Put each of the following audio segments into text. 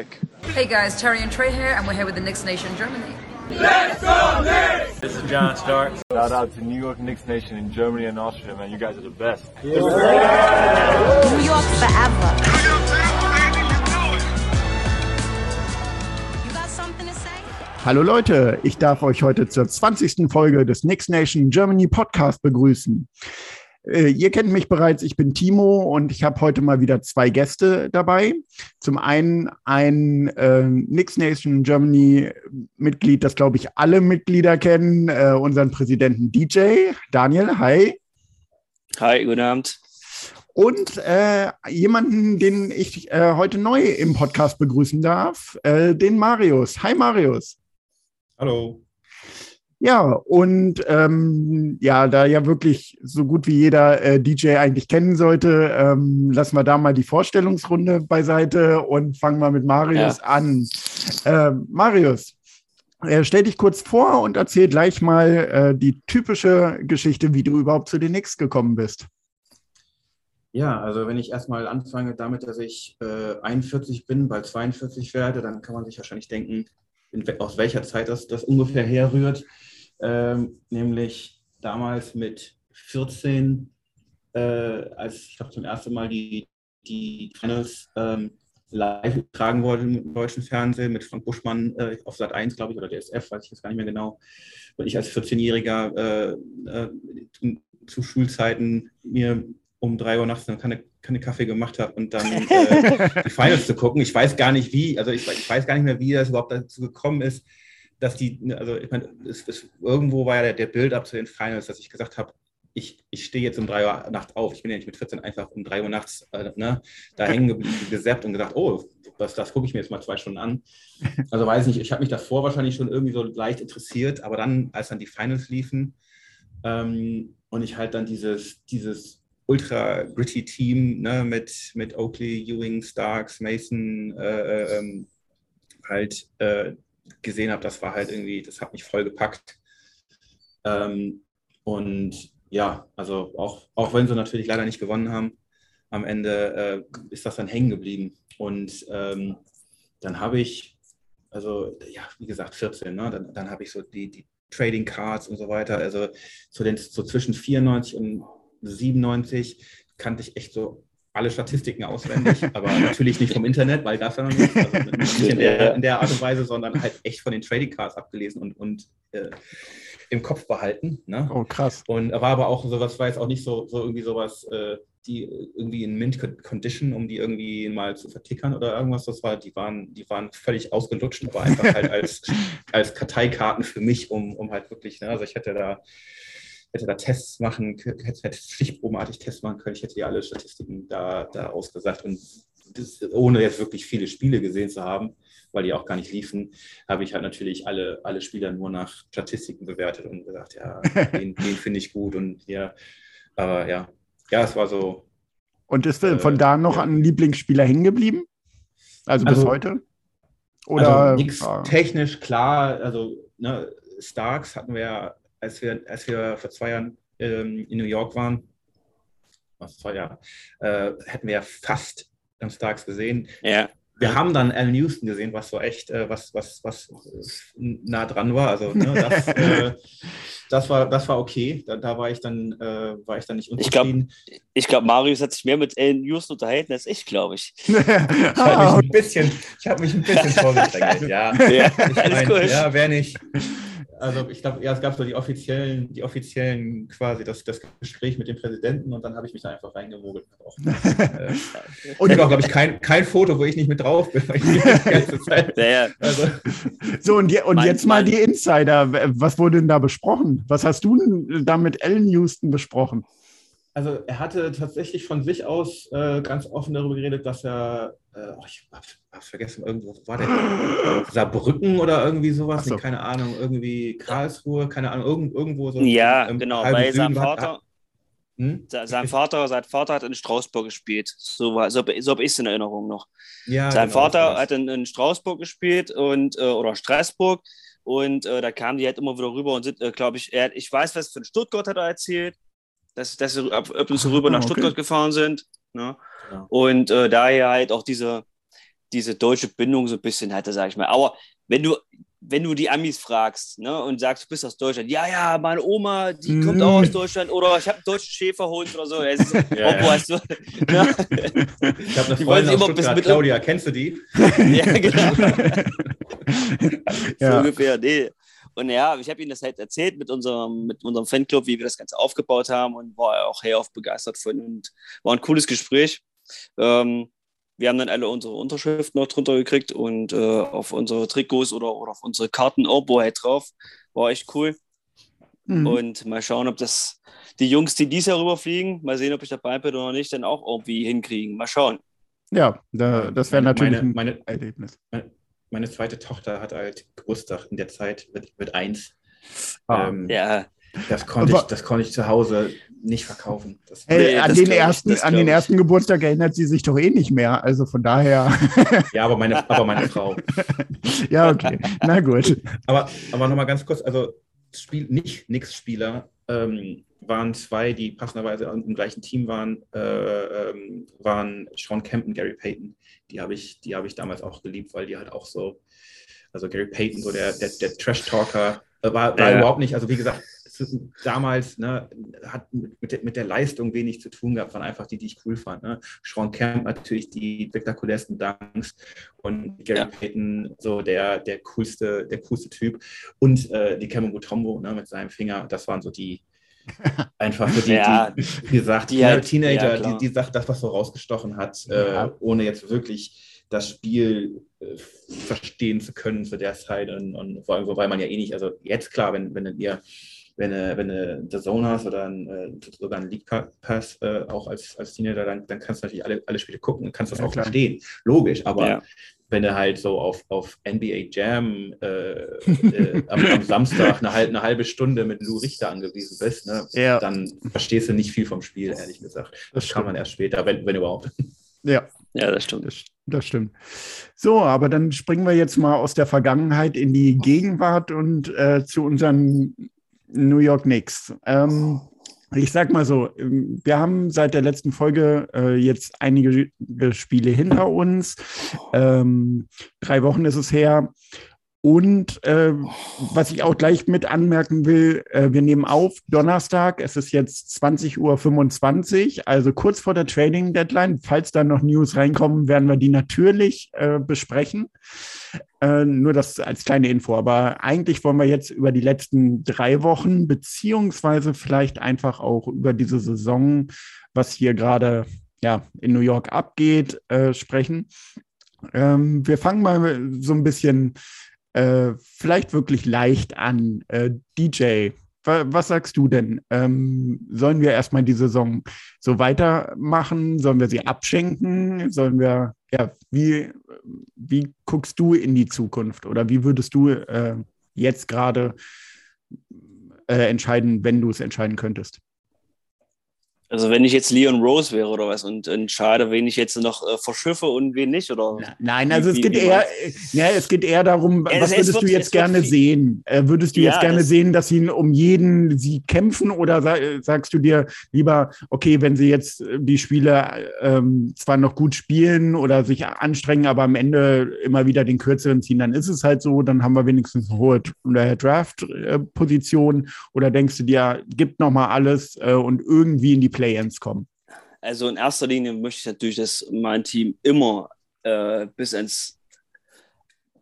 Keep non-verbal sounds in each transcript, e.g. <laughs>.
Nick. Hey guys, Terry and Trey here, and we're here with the Knicks Nation Germany. Let's go Knicks! This is John Stark. Shout out to New York Knicks Nation in Germany and Austria, man. You guys are the best. New York forever. You got something to say? Hallo Leute, ich darf euch heute zur 20. Folge des Knicks Nation Germany Podcast begrüßen. Äh, ihr kennt mich bereits, ich bin Timo und ich habe heute mal wieder zwei Gäste dabei. Zum einen ein äh, Knicks Nation Germany Mitglied, das glaube ich alle Mitglieder kennen, äh, unseren Präsidenten DJ. Daniel, hi. Hi, guten Abend. Und äh, jemanden, den ich äh, heute neu im Podcast begrüßen darf, äh, den Marius. Hi Marius. Hallo. Ja, und ähm, ja, da ja wirklich so gut wie jeder äh, DJ eigentlich kennen sollte, ähm, lassen wir da mal die Vorstellungsrunde beiseite und fangen mal mit Marius Ja. an. Ähm, Marius, äh, stell dich kurz vor und erzähl gleich mal äh, die typische Geschichte, wie du überhaupt zu den Knicks gekommen bist. Ja, also wenn ich erstmal anfange damit, dass ich äh, 41 bin, bald 42 werde, dann kann man sich wahrscheinlich denken, in, aus welcher Zeit das, das ungefähr herrührt. Ähm, nämlich damals mit 14, äh, als ich glaube zum ersten Mal die, die Finals ähm, live getragen wurde im deutschen Fernsehen mit Frank Buschmann äh, auf Sat 1, glaube ich, oder DSF, weiß ich jetzt gar nicht mehr genau. Und ich als 14-Jähriger äh, äh, zu Schulzeiten mir um drei Uhr nachts eine Kanne, Kanne Kaffee gemacht habe und dann äh, <laughs> die Finals zu gucken. Ich weiß gar nicht wie, also ich, ich weiß gar nicht mehr, wie das überhaupt dazu gekommen ist, dass die, also ich meine, es, es, irgendwo war ja der, der Build-up zu den Finals, dass ich gesagt habe, ich, ich stehe jetzt um drei Uhr nachts auf. Ich bin ja nicht mit 14 einfach um drei Uhr nachts äh, ne, da hängen <laughs> gesappt und gesagt, oh, das, das gucke ich mir jetzt mal zwei Stunden an. <laughs> Also weiß nicht, ich habe mich davor wahrscheinlich schon irgendwie so leicht interessiert, aber dann, als dann die Finals liefen ähm, und ich halt dann dieses, dieses ultra gritty Team ne, mit, mit Oakley, Ewing, Starks, Mason äh, ähm, halt äh, gesehen habe, das war halt irgendwie, das hat mich voll gepackt. Ähm, und ja, also auch, auch wenn sie natürlich leider nicht gewonnen haben, am Ende äh, ist das dann hängen geblieben. Und ähm, dann habe ich, also ja, wie gesagt, 14, ne? dann, dann habe ich so die, die Trading Cards und so weiter, also so, den, so zwischen 94 und 97 kannte ich echt so alle Statistiken auswendig, <laughs> aber natürlich nicht vom Internet, weil das ja noch nicht, also nicht <laughs> in, der, in der Art und Weise, sondern halt echt von den Trading Cards abgelesen und, und äh, im Kopf behalten. Ne? Oh, krass. Und war aber auch sowas, war jetzt auch nicht so, so irgendwie sowas, äh, die irgendwie in Mint Condition, um die irgendwie mal zu vertickern oder irgendwas. Das war, die waren, die waren völlig ausgelutscht, aber einfach halt als, <laughs> als Karteikarten für mich, um, um halt wirklich, ne, also ich hätte da, hätte da Tests machen, hätte, hätte stichprobenartig Tests machen können, ich hätte die alle Statistiken da, da ausgesagt und das, ohne jetzt wirklich viele Spiele gesehen zu haben, weil die auch gar nicht liefen, habe ich halt natürlich alle, alle Spieler nur nach Statistiken bewertet und gesagt, ja, <laughs> den, den finde ich gut und ja, aber ja, ja, es war so. Und ist äh, von da noch ja. ein Lieblingsspieler hängen geblieben? Also, bis Also- heute? Oder also nichts ja. technisch klar, also ne, Starks hatten wir ja, als wir, als wir vor zwei Jahren ähm, in New York waren, was zwei Jahre, äh, hätten wir ja fast am Starks gesehen. Ja. Wir haben dann Al Houston gesehen, was so echt, äh, was, was, was nah dran war. Also ne, <laughs> das, äh, das, war, das war okay. Da, da war ich dann, äh, war ich dann nicht Ich glaub- unzufrieden. Ich glaube, Marius hat sich mehr mit Alan Houston unterhalten als ich, glaube ich. <laughs> Ich habe mich ein bisschen, ich habe mich ein bisschen <laughs> vorgedrängelt, ja. Ja, Ich mein, gut. Ja, wer nicht. Also ich glaube, ja, es gab so die offiziellen, die offiziellen quasi das, das Gespräch mit dem Präsidenten und dann habe ich mich da einfach reingemogelt. Auch, äh, <laughs> und auch, glaube ich, kein, kein Foto, wo ich nicht mit drauf bin. weil ich die <laughs> ganze Zeit, Ja, ja. also, So, und, je, und Mein- jetzt mal die Insider. Was wurde denn da besprochen? Was hast du denn da mit Ellen Houston besprochen? Also er hatte tatsächlich von sich aus äh, ganz offen darüber geredet, dass er, äh, oh, ich hab's, hab's vergessen, irgendwo war der <laughs> Saarbrücken oder irgendwie sowas, so. nee, keine Ahnung, irgendwie Karlsruhe, keine Ahnung, irgend, irgendwo so. ja im genau, weil sein Vater, Hm? se- sein Vater, sein Vater hat in Strausburg gespielt. So, war, so, so habe ich es in Erinnerung noch. Ja, Sein genau, Vater hat in, in Strausburg gespielt und äh, oder Straßburg und äh, da kamen die halt immer wieder rüber und sind, äh, glaube ich, er, ich weiß, was von Stuttgart hat er erzählt, dass, dass sie ab, ab und zu rüber Ah, nach okay. Stuttgart gefahren sind. Ne? Genau. Und äh, daher halt auch diese, diese deutsche Bindung so ein bisschen hatte, sag ich mal. Aber wenn du, wenn du die Amis fragst ne, und sagst, du bist aus Deutschland, ja, ja, meine Oma, die Mhm. kommt auch aus Deutschland oder ich habe einen deutschen Schäferhund oder so. Es ist, <laughs> Ja, ja. hast du, ne? <laughs> Ich habe eine Die Freundin aus Stuttgart, mit- Claudia, kennst du die? <laughs> ja, genau. so Ja. ungefähr, nee. Und ja, ich habe ihnen das halt erzählt mit unserem, mit unserem Fanclub, wie wir das Ganze aufgebaut haben und war auch hellauf begeistert von und war ein cooles Gespräch. Ähm, wir haben dann alle unsere Unterschriften noch drunter gekriegt und äh, auf unsere Trikots oder, oder auf unsere Karten Obo halt drauf. War echt cool. Mhm. Und mal schauen, ob das die Jungs, die dies Jahr rüberfliegen, mal sehen, ob ich dabei bin oder nicht, dann auch irgendwie hinkriegen. Mal schauen. Ja, da, das wäre natürlich meine- ein meine- Erlebnis. Meine zweite Tochter hat halt Geburtstag in der Zeit mit, mit eins. Ah. Ähm, Ja, das, konnte ich, das konnte ich zu Hause nicht verkaufen. Das, Hey, Nee, an das den, ich, ersten, das an den ich. ersten Geburtstag erinnert sie sich doch eh nicht mehr. Also von daher, <laughs> ja, aber meine, aber meine Frau. <laughs> ja, okay. Na gut. Aber, aber nochmal ganz kurz, also Spiel, nicht Nix-Spieler ähm, waren zwei, die passenderweise im gleichen Team waren, äh, ähm, waren Sean Kemp und Gary Payton. Die habe ich, die habe ich damals auch geliebt, weil die halt auch so, also Gary Payton, so der, der, der Trash-Talker, äh, war, war Ja. überhaupt nicht, also wie gesagt, damals ne, hat mit, der, mit der Leistung wenig zu tun gehabt, waren einfach die, die ich cool fand. Ne? Sean Kemp natürlich die spektakulärsten Dunks und Gary Ja. Payton so der, der coolste, der coolste Typ und äh, die Kemba Mutombo ne, mit seinem Finger, das waren so die <laughs> einfach so die, Ja, die wie gesagt, die ne, halt- Teenager, ja, die, die Sache, das, was so rausgestochen hat, Ja. äh, ohne jetzt wirklich das Spiel äh, verstehen zu können zu der Zeit und, und vor allem, wobei man ja eh nicht, also jetzt klar, wenn, wenn ihr wenn du, wenn du The Zone hast oder ein, äh, sogar einen League Pass äh, auch als, als Teenager, dann, dann kannst du natürlich alle, alle Spiele gucken und kannst das Ja, auch klar. verstehen. Logisch, aber Ja. Wenn du halt so auf, auf NBA Jam äh, äh, am, am Samstag eine, halb, eine halbe Stunde mit Lou Richter angewiesen bist, ne, Ja. dann verstehst du nicht viel vom Spiel, ehrlich gesagt. Das, Das kann man erst später, wenn, wenn überhaupt. Ja, ja, das stimmt. das, das stimmt. So, aber dann springen wir jetzt mal aus der Vergangenheit in die Gegenwart und äh, zu unseren New York Knicks. Ähm, ich sag mal so, ähm, wir haben seit der letzten Folge äh, jetzt einige Spiele hinter uns. Ähm, drei Wochen ist es her. Und äh, was ich auch gleich mit anmerken will, äh, wir nehmen auf Donnerstag, es ist jetzt 20.25 Uhr, also kurz vor der Trading Deadline. Falls da noch News reinkommen, werden wir die natürlich äh, besprechen. Äh, nur das als kleine Info. Aber eigentlich wollen wir jetzt über die letzten drei Wochen, beziehungsweise vielleicht einfach auch über diese Saison, was hier gerade ja, in New York abgeht, äh, sprechen. Ähm, wir fangen mal so ein bisschen äh, vielleicht wirklich leicht an. Äh, DJ, wa was sagst du denn? Ähm, sollen wir erstmal die Saison so weitermachen? Sollen wir sie abschenken? Sollen wir, ja, wie, wie guckst du in die Zukunft oder wie würdest du äh, jetzt gerade äh, entscheiden, wenn du es entscheiden könntest? Also wenn ich jetzt Leon Rose wäre oder was und entscheide, wen ich jetzt noch äh, verschiffe und wen nicht oder Nein, also Wie- es geht wie eher, ja, es geht eher darum, Ja, was es- es würdest wird- du jetzt gerne sehen? Äh, würdest du Ja, jetzt gerne sehen, dass sie um jeden Sieg kämpfen oder sa sagst du dir lieber, okay, wenn sie jetzt äh, die Spiele ähm, zwar noch gut spielen oder sich anstrengen, aber am Ende immer wieder den kürzeren ziehen, dann ist es halt so, dann haben wir wenigstens eine hohe äh, Draft-Position oder denkst du dir, gibt noch mal alles äh, und irgendwie in die Play-ins kommen? Also in erster Linie möchte ich natürlich, dass mein Team immer äh, bis, ans,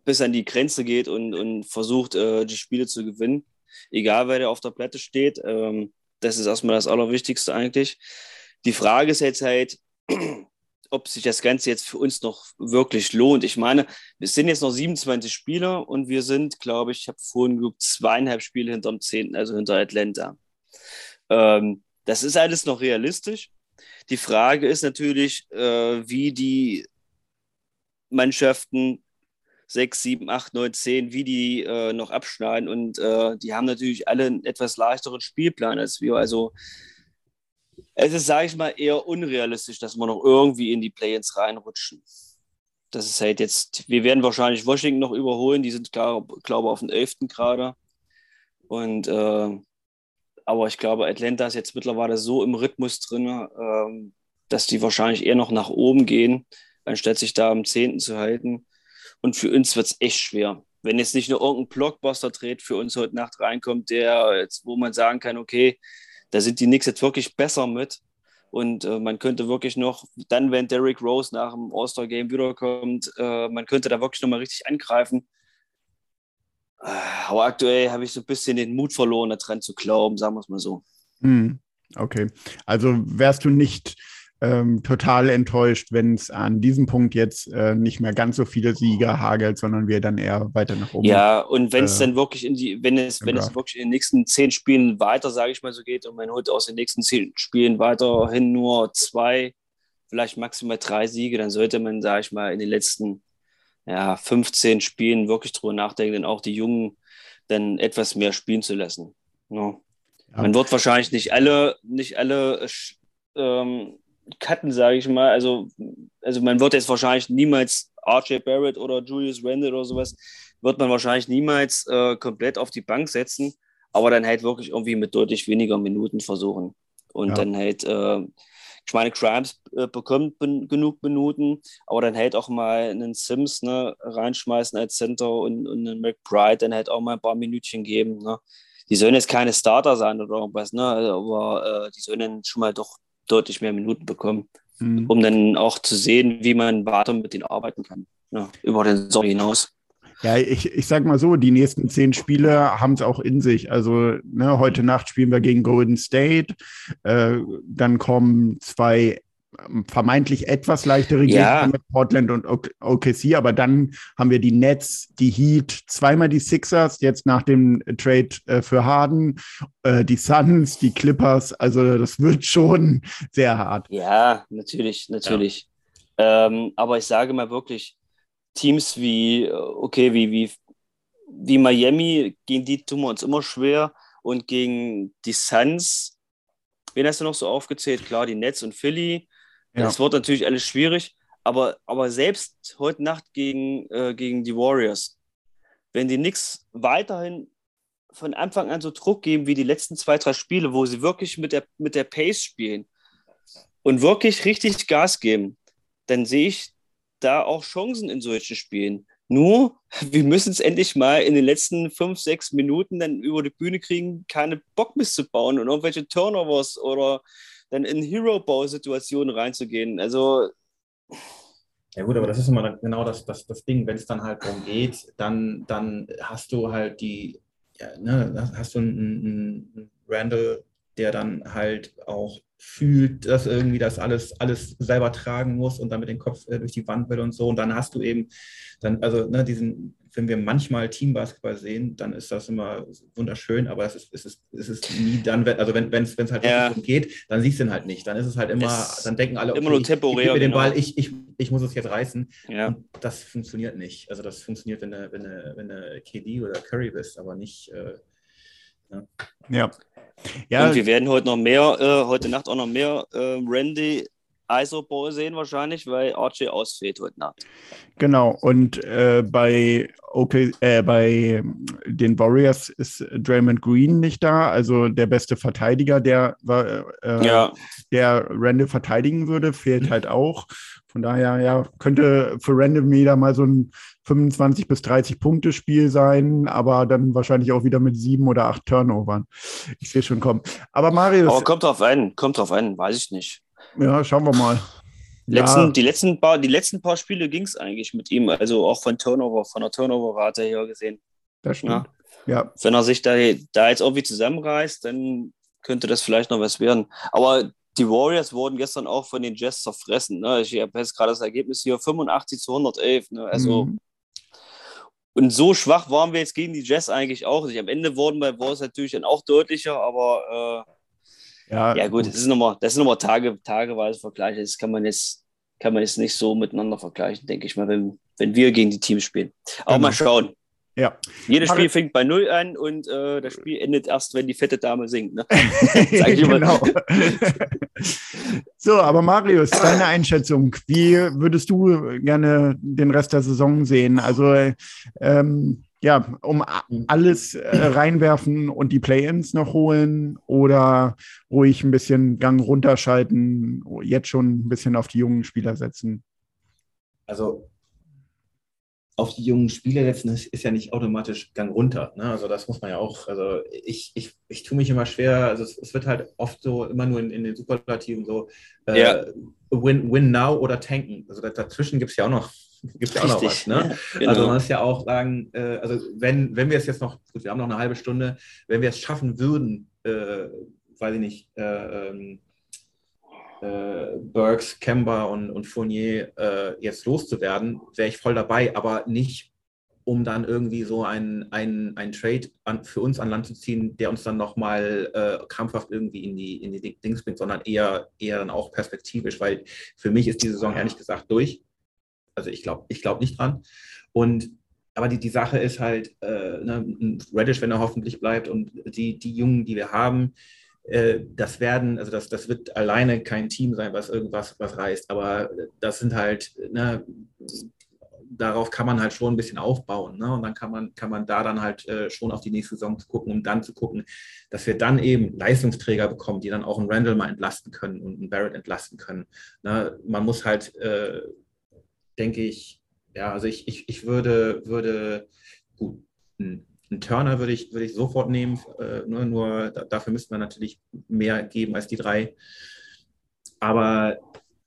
bis an die Grenze geht und, und versucht, äh, die Spiele zu gewinnen. Egal, wer da auf der Platte steht. Ähm, das ist erstmal das Allerwichtigste eigentlich. Die Frage ist jetzt halt, <clears throat> ob sich das Ganze jetzt für uns noch wirklich lohnt. Ich meine, es sind jetzt noch 27 Spieler und wir sind, glaube ich, ich habe vorhin geguckt, zweieinhalb Spiele hinterm 10., also hinter Atlanta. Ähm, das ist alles noch realistisch. Die Frage ist natürlich, äh, wie die Mannschaften 6, 7, 8, 9, 10, wie die äh, noch abschneiden. Und äh, die haben natürlich alle einen etwas leichteren Spielplan als wir. Also es ist, sage ich mal, eher unrealistisch, dass wir noch irgendwie in die Play-ins reinrutschen. Das ist halt jetzt, wir werden wahrscheinlich Washington noch überholen. Die sind, glaube ich, auf dem 11. gerade. Und äh, aber ich glaube, Atlanta ist jetzt mittlerweile so im Rhythmus drin, ähm, dass die wahrscheinlich eher noch nach oben gehen. anstatt sich da am 10. zu halten. Und für uns wird es echt schwer. Wenn jetzt nicht nur irgendein Blockbuster-Trade für uns heute Nacht reinkommt, der jetzt, wo man sagen kann, okay, da sind die Knicks jetzt wirklich besser mit. Und äh, man könnte wirklich noch, dann, wenn Derrick Rose nach dem All-Star-Game wiederkommt, äh, man könnte da wirklich nochmal richtig angreifen. Äh, aber aktuell habe ich so ein bisschen den Mut verloren, daran zu glauben, sagen wir es mal so. Hm, okay. Also wärst du nicht ähm, total enttäuscht, wenn es an diesem Punkt jetzt äh, nicht mehr ganz so viele Sieger hagelt, sondern wir dann eher weiter nach oben. Ja, und wenn es äh, dann wirklich in die, wenn es, wenn es wirklich in den nächsten zehn Spielen weiter, sage ich mal so geht, und man holt aus den nächsten zehn Spielen weiterhin nur zwei, vielleicht maximal drei Siege, dann sollte man, sage ich mal, in den letzten ja, 15 Spielen wirklich drüber nachdenken, dann auch die Jungen dann etwas mehr spielen zu lassen. Ja. Ja. Man wird wahrscheinlich nicht alle, nicht alle ähm, cutten, sage ich mal. Also, also man wird jetzt wahrscheinlich niemals RJ Barrett oder Julius Randle oder sowas, wird man wahrscheinlich niemals äh, komplett auf die Bank setzen, aber dann halt wirklich irgendwie mit deutlich weniger Minuten versuchen. Und ja. dann halt, äh, ich meine, Crimes äh, bekommt ben genug Minuten, aber dann halt auch mal einen Sims ne, reinschmeißen als Center und, und einen McBride dann halt auch mal ein paar Minütchen geben. Ne. Die sollen jetzt keine Starter sein oder irgendwas, ne, aber äh, die sollen dann schon mal doch deutlich mehr Minuten bekommen, mhm. um dann auch zu sehen, wie man weiter mit denen arbeiten kann, ja, über den Sommer hinaus. Ja, ich, ich sag mal so, die nächsten zehn Spiele haben es auch in sich. Also ne, heute Nacht spielen wir gegen Golden State. Äh, dann kommen zwei vermeintlich etwas leichtere Gegner mit Portland und OKC, aber dann haben wir die Nets, die Heat, zweimal die Sixers, jetzt nach dem Trade äh, für Harden, äh, die Suns, die Clippers, also das wird schon sehr hart. Ja, natürlich, natürlich. Ja. Ähm, aber ich sage mal wirklich, Teams wie, äh, okay, wie, wie, wie Miami, gegen die tun wir uns immer schwer und gegen die Suns, wen hast du noch so aufgezählt? Klar, die Nets und Philly, ja. Das wird natürlich alles schwierig, aber, aber selbst heute Nacht gegen, äh, gegen die Warriors, wenn die Knicks weiterhin von Anfang an so Druck geben wie die letzten zwei, drei Spiele, wo sie wirklich mit der, mit der Pace spielen und wirklich richtig Gas geben, dann sehe ich da auch Chancen in solchen Spielen. Nur, wir müssen es endlich mal in den letzten fünf, sechs Minuten dann über die Bühne kriegen, keine Bock bauen und irgendwelche Turnovers oder dann in Hero-Bau-Situationen reinzugehen. Also. Ja gut, aber das ist immer genau das, das, das Ding, wenn es dann halt darum geht, dann, dann hast du halt die, ja, ne, hast du einen, einen Randall, der dann halt auch fühlt, dass irgendwie das alles, alles selber tragen muss und dann mit dem Kopf äh, durch die Wand will und so. Und dann hast du eben dann, also ne, diesen, wenn wir manchmal Teambasketball sehen, dann ist das immer wunderschön, aber es ist, es ist, es ist nie dann, also wenn es halt ja. geht, dann siehst du ihn halt nicht. Dann ist es halt immer, es dann denken alle, okay, immer nur temporär, ich, ich den genau. Ball, ich, ich, ich muss es jetzt reißen. Ja. Und das funktioniert nicht. Also das funktioniert, wenn du, wenn du, wenn du KD oder Curry bist, aber nicht. Äh, ja. ja. Ja. Und wir werden heute noch mehr, äh, heute Nacht auch noch mehr äh, Randy Isoball sehen wahrscheinlich, weil RJ ausfällt heute Nacht. Genau, und äh, bei, okay, äh, bei den Warriors ist Draymond Green nicht da, also der beste Verteidiger, der, äh, ja. der Randall verteidigen würde, fehlt halt auch. Von daher, ja, könnte für Randall wieder mal so ein 25 bis 30 Punkte Spiel sein, aber dann wahrscheinlich auch wieder mit sieben oder acht Turnovern. Ich sehe schon kommen. Aber Marius. Aber kommt drauf an, kommt drauf an, weiß ich nicht. Ja, schauen wir mal. Letzten, ja. die, letzten paar, die letzten paar Spiele ging es eigentlich mit ihm, also auch von Turnover, von der Turnover-Rate her gesehen. Das stimmt. Ja. ja. Wenn er sich da, da jetzt irgendwie zusammenreißt, dann könnte das vielleicht noch was werden. Aber die Warriors wurden gestern auch von den Jazz zerfressen. Ne? Ich habe jetzt gerade das Ergebnis hier 85 zu 111. Ne? Also mhm. Und so schwach waren wir jetzt gegen die Jazz eigentlich auch nicht. Am Ende wurden bei Wars natürlich dann auch deutlicher, aber äh, ja, ja gut, gut, das ist nochmal, das sind nochmal Tage, tageweise Vergleiche. Das kann man jetzt, kann man jetzt nicht so miteinander vergleichen, denke ich mal, wenn, wenn wir gegen die Teams spielen. Aber genau. mal schauen. Ja. Jedes Spiel fängt bei Null an und äh, das Spiel endet erst, wenn die fette Dame singt. Ne? <laughs> genau. so, aber Marius, deine Einschätzung. Wie würdest du gerne den Rest der Saison sehen? Also, ähm, ja, um alles äh, reinwerfen und die Play-ins noch holen oder ruhig ein bisschen Gang runterschalten, jetzt schon ein bisschen auf die jungen Spieler setzen? also auf die jungen Spieler setzen, ist, ist ja nicht automatisch Gang runter. Ne? Also das muss man ja auch, also ich, ich, ich tue mich immer schwer, also es, es wird halt oft so, immer nur in, in den Superlativen so, äh, Ja. win, win now oder tanken. Also da- dazwischen gibt es ja auch noch, gibt's ja auch noch was. Ne? ja, genau. Also man muss ja auch sagen, äh, also wenn, wenn wir es jetzt noch, gut, wir haben noch eine halbe Stunde, wenn wir es schaffen würden, äh, weiß ich nicht, äh, ähm, äh, Burks, Kemba und, und Fournier äh, jetzt loszuwerden, wäre ich voll dabei, aber nicht, um dann irgendwie so einen ein Trade an, für uns an Land zu ziehen, der uns dann nochmal äh, krampfhaft irgendwie in die, in die Dings bringt, sondern eher, eher dann auch perspektivisch, weil für mich ist die Saison ehrlich gesagt durch. Also ich glaube ich glaub nicht dran. Und aber die, die Sache ist halt, äh, ne, Reddish, wenn er hoffentlich bleibt und die, die Jungen, die wir haben, das werden, also das, das wird alleine kein Team sein, was irgendwas was reißt, aber das sind halt, ne, darauf kann man halt schon ein bisschen aufbauen. Ne? Und dann kann man, kann man da dann halt äh, schon auf die nächste Saison gucken, um dann zu gucken, dass wir dann eben Leistungsträger bekommen, die dann auch einen Randall mal entlasten können und einen Barrett entlasten können. Ne? Man muss halt, äh, denke ich, ja, also ich, ich, ich würde, würde gut, ein, ein Turner würde ich, würde ich sofort nehmen, äh, nur, nur da, dafür müsste man natürlich mehr geben als die drei. Aber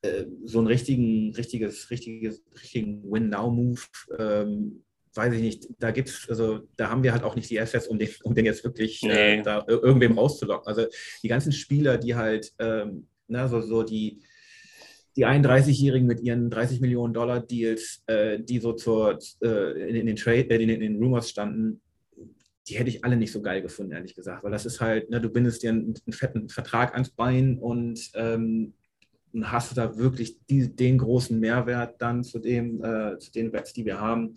äh, so einen richtigen, richtiges, richtiges, richtigen Win-Now-Move, ähm, weiß ich nicht, da gibt's, also da haben wir halt auch nicht die Assets, um den, um den jetzt wirklich äh, Nee. da ir- irgendwem rauszulocken. Also die ganzen Spieler, die halt, ähm, na, so, so die, die 31-Jährigen mit ihren 30 Millionen Dollar Deals, äh, die so zur, äh, in, in den Trade, äh, in, in den Rumors standen, die hätte ich alle nicht so geil gefunden, ehrlich gesagt, weil das ist halt, ne, du bindest dir einen, einen fetten Vertrag ans Bein und ähm, hast du da wirklich die, den großen Mehrwert dann zu, dem, äh, zu den Bets, die wir haben.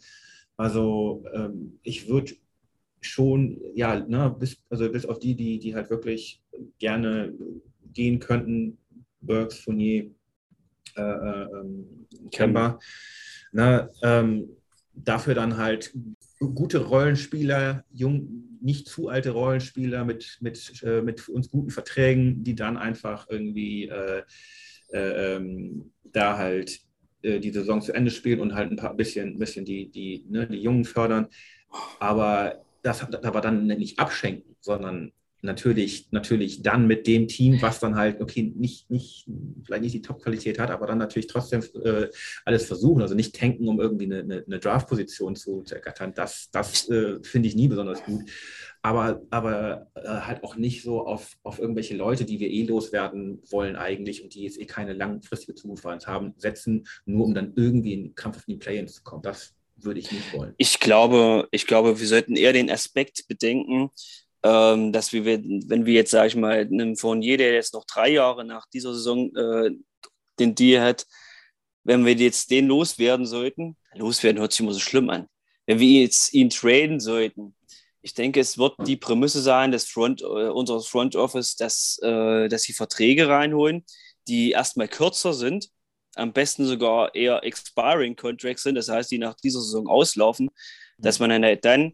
Also ähm, ich würde schon, ja, ne, bis, also bis auf die, die, die halt wirklich gerne gehen könnten, Burks, Fournier, äh, äh, ähm, Kemba, ne, ähm, dafür dann halt gute Rollenspieler, jung, nicht zu alte Rollenspieler mit, mit, äh, mit uns guten Verträgen, die dann einfach irgendwie äh, äh, ähm, da halt äh, die Saison zu Ende spielen und halt ein paar bisschen, bisschen die, die, ne, die Jungen fördern. Aber das aber dann nicht abschenken, sondern natürlich, natürlich dann mit dem Team, was dann halt, okay, nicht, nicht, vielleicht nicht die Top-Qualität hat, aber dann natürlich trotzdem äh, alles versuchen. Also nicht tanken, um irgendwie eine, eine, eine Draft-Position zu, zu ergattern. Das, das äh, finde ich nie besonders gut. Aber, aber äh, halt auch nicht so auf, auf irgendwelche Leute, die wir eh loswerden wollen eigentlich und die jetzt eh keine langfristige Zukunft haben, setzen, nur um dann irgendwie in den Kampf auf die Play-ins zu kommen. Das würde ich nicht wollen. Ich glaube, ich glaube, wir sollten eher den Aspekt bedenken, ähm, dass wir, wenn wir jetzt, sage ich mal, einem Fournier, der jetzt noch drei Jahre nach dieser Saison äh, den Deal hat, wenn wir jetzt den loswerden sollten, loswerden hört sich immer so schlimm an, wenn wir jetzt ihn traden sollten, ich denke, es wird die Prämisse sein, des Front, äh, unseres Front Office, dass, äh, dass sie Verträge reinholen, die erstmal kürzer sind, am besten sogar eher expiring Contracts sind, das heißt, die nach dieser Saison auslaufen, dass man dann, halt dann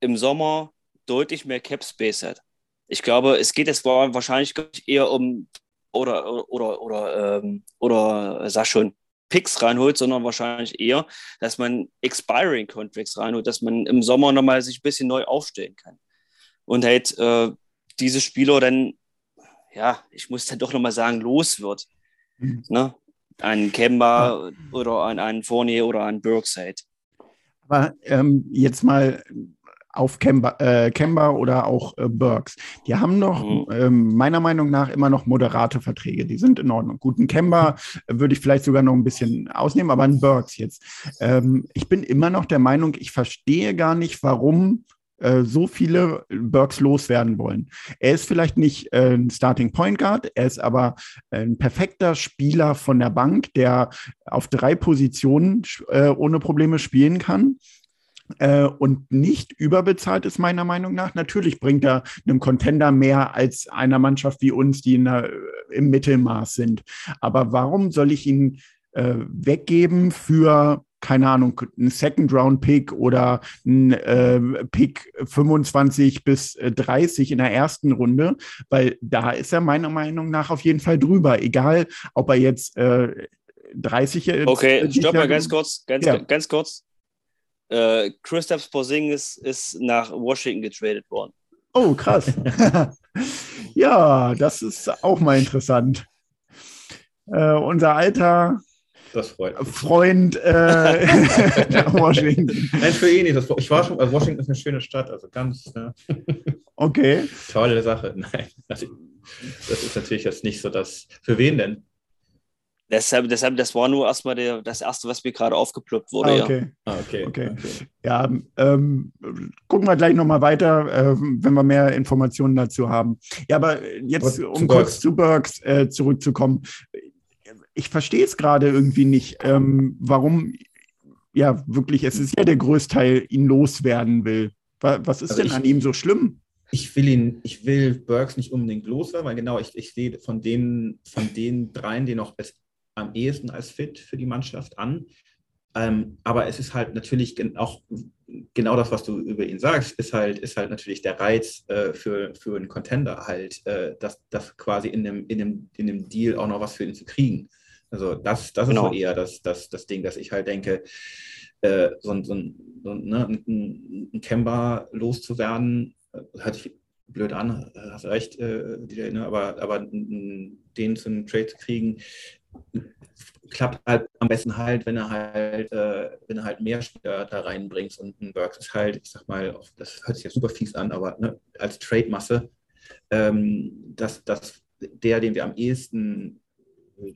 im Sommer deutlich mehr Cap Space hat. Ich glaube, es geht jetzt wahrscheinlich eher um oder oder oder ähm, oder sag schon Picks reinholt, sondern wahrscheinlich eher, dass man expiring Contracts reinholt, dass man im Sommer nochmal sich ein bisschen neu aufstellen kann und halt äh, diese Spieler dann ja, ich muss dann doch nochmal sagen, los wird. Mhm. Ne? An Kemba oder an, an Fournier oder an Burkside. Aber ähm, jetzt mal auf Kemba, äh, Kemba oder auch äh, Burks. Die haben noch mhm. ähm, meiner Meinung nach immer noch moderate Verträge. Die sind in Ordnung. Guten Kemba äh, würde ich vielleicht sogar noch ein bisschen ausnehmen, aber ein Burks jetzt. Ähm, ich bin immer noch der Meinung, ich verstehe gar nicht, warum äh, so viele Burks loswerden wollen. Er ist vielleicht nicht äh, ein Starting Point Guard, er ist aber ein perfekter Spieler von der Bank, der auf drei Positionen äh, ohne Probleme spielen kann äh, und nicht überbezahlt ist, meiner Meinung nach. Natürlich bringt er einem Contender mehr als einer Mannschaft wie uns, die in der, im Mittelmaß sind. Aber warum soll ich ihn äh, weggeben für keine Ahnung, ein Second-Round-Pick oder ein äh, Pick 25 bis 30 in der ersten Runde, weil da ist er meiner Meinung nach auf jeden Fall drüber. Egal, ob er jetzt äh, 30 jetzt. Okay, stopp mal ganz kurz, ganz, Ja. ganz kurz. Äh, Christoph Porzingis ist nach Washington getradet worden. Oh, krass. <laughs> ja, das ist auch mal interessant. Äh, unser alter Das freut mich. Freund äh, <laughs> nach Washington. Nein, für ihn nicht. Das, ich war schon, also Washington ist eine schöne Stadt, also ganz äh, Okay. tolle Sache. Nein, also, <laughs> das ist natürlich jetzt nicht so das. Für wen denn? Deshalb, deshalb, das war nur erstmal der, das erste, was mir gerade aufgeploppt wurde. Ah, Ja. okay. Ah, okay. Okay. Ja, ähm, gucken wir gleich nochmal weiter, äh, wenn wir mehr Informationen dazu haben. Ja, aber jetzt, um zu kurz zu Burks äh, zurückzukommen. Ich verstehe es gerade irgendwie nicht, ähm, warum, ja, wirklich, es ist ja der Größteil, ihn loswerden will. Wa- Was ist Also denn ich- an ihm so schlimm? Ich will ihn, ich will Burks nicht unbedingt loswerden, weil genau, ich, ich sehe von den, von den dreien den noch best, am ehesten als fit für die Mannschaft an. Ähm, aber es ist halt natürlich auch genau das, was du über ihn sagst, ist halt, ist halt natürlich der Reiz äh, für, für einen Contender halt, äh, das, das quasi in dem, in, dem, in dem Deal auch noch was für ihn zu kriegen. Also das, das Genau. ist so eher das, das, das Ding, dass ich halt denke, äh, so, ein- so, ein, so ein, ne, ein, ein Kemba loszuwerden, äh, hört sich blöd an, äh, hast recht, äh, DJ, ne? aber, aber den zu einem Trade zu kriegen, klappt halt am besten halt, wenn er halt, äh, wenn er halt mehr Spieler da reinbringt und ein Burks ist halt, ich sag mal, das hört sich jetzt super fies an, aber ne, als Trade-Masse, ähm, dass, dass der, den wir am ehesten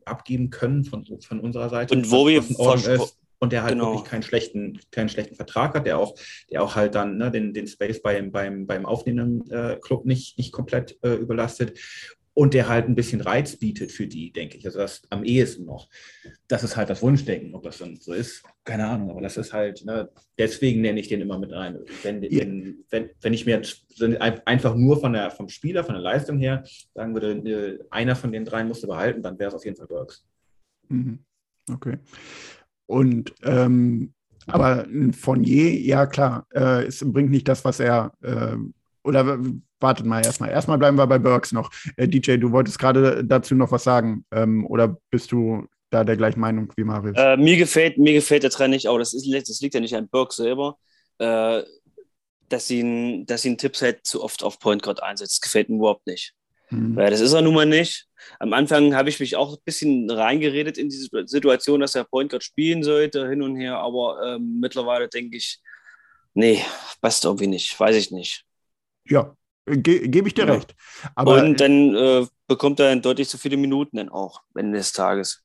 abgeben können von, von unserer Seite, Und wo wir ist, und der halt Genau. wirklich keinen schlechten, keinen schlechten Vertrag hat, der auch, der auch halt dann ne, den, den Space beim, beim, beim aufnehmenden äh, Club nicht, nicht komplett äh, überlastet und der halt ein bisschen Reiz bietet für die, denke ich. Also das am ehesten noch. Das ist halt das Wunschdenken, ob das dann so ist, keine Ahnung, aber das ist halt, ne, deswegen nenne ich den immer mit rein. Wenn, Ja. wenn, wenn, wenn ich mir einfach nur von der, vom Spieler, von der Leistung her sagen würde, äh, einer von den dreien musste behalten, dann wäre es auf jeden Fall Burks. Mhm. Okay. Und ähm, aber ein Fournier, ja klar, äh, es bringt nicht das, was er äh, oder wartet mal erstmal. Erstmal bleiben wir bei Burks noch. Äh, DJ, du wolltest gerade dazu noch was sagen. Ähm, oder bist du da der gleichen Meinung wie Marius? Äh, mir, gefällt, mir gefällt der Trend nicht, aber das, ist, das liegt ja nicht an Burke selber, äh, dass sie ihn, dass ihn Tipps halt zu oft auf Point Guard einsetzt. Gefällt mir überhaupt nicht. Hm. Weil das ist er nun mal nicht. Am Anfang habe ich mich auch ein bisschen reingeredet in diese Situation, dass er Point Guard spielen sollte, hin und her, aber ähm, mittlerweile denke ich, nee, passt irgendwie nicht, weiß ich nicht. Ja, ge gebe ich dir Ja. recht. Aber und dann äh, bekommt er dann deutlich zu viele Minuten dann auch, Ende des Tages.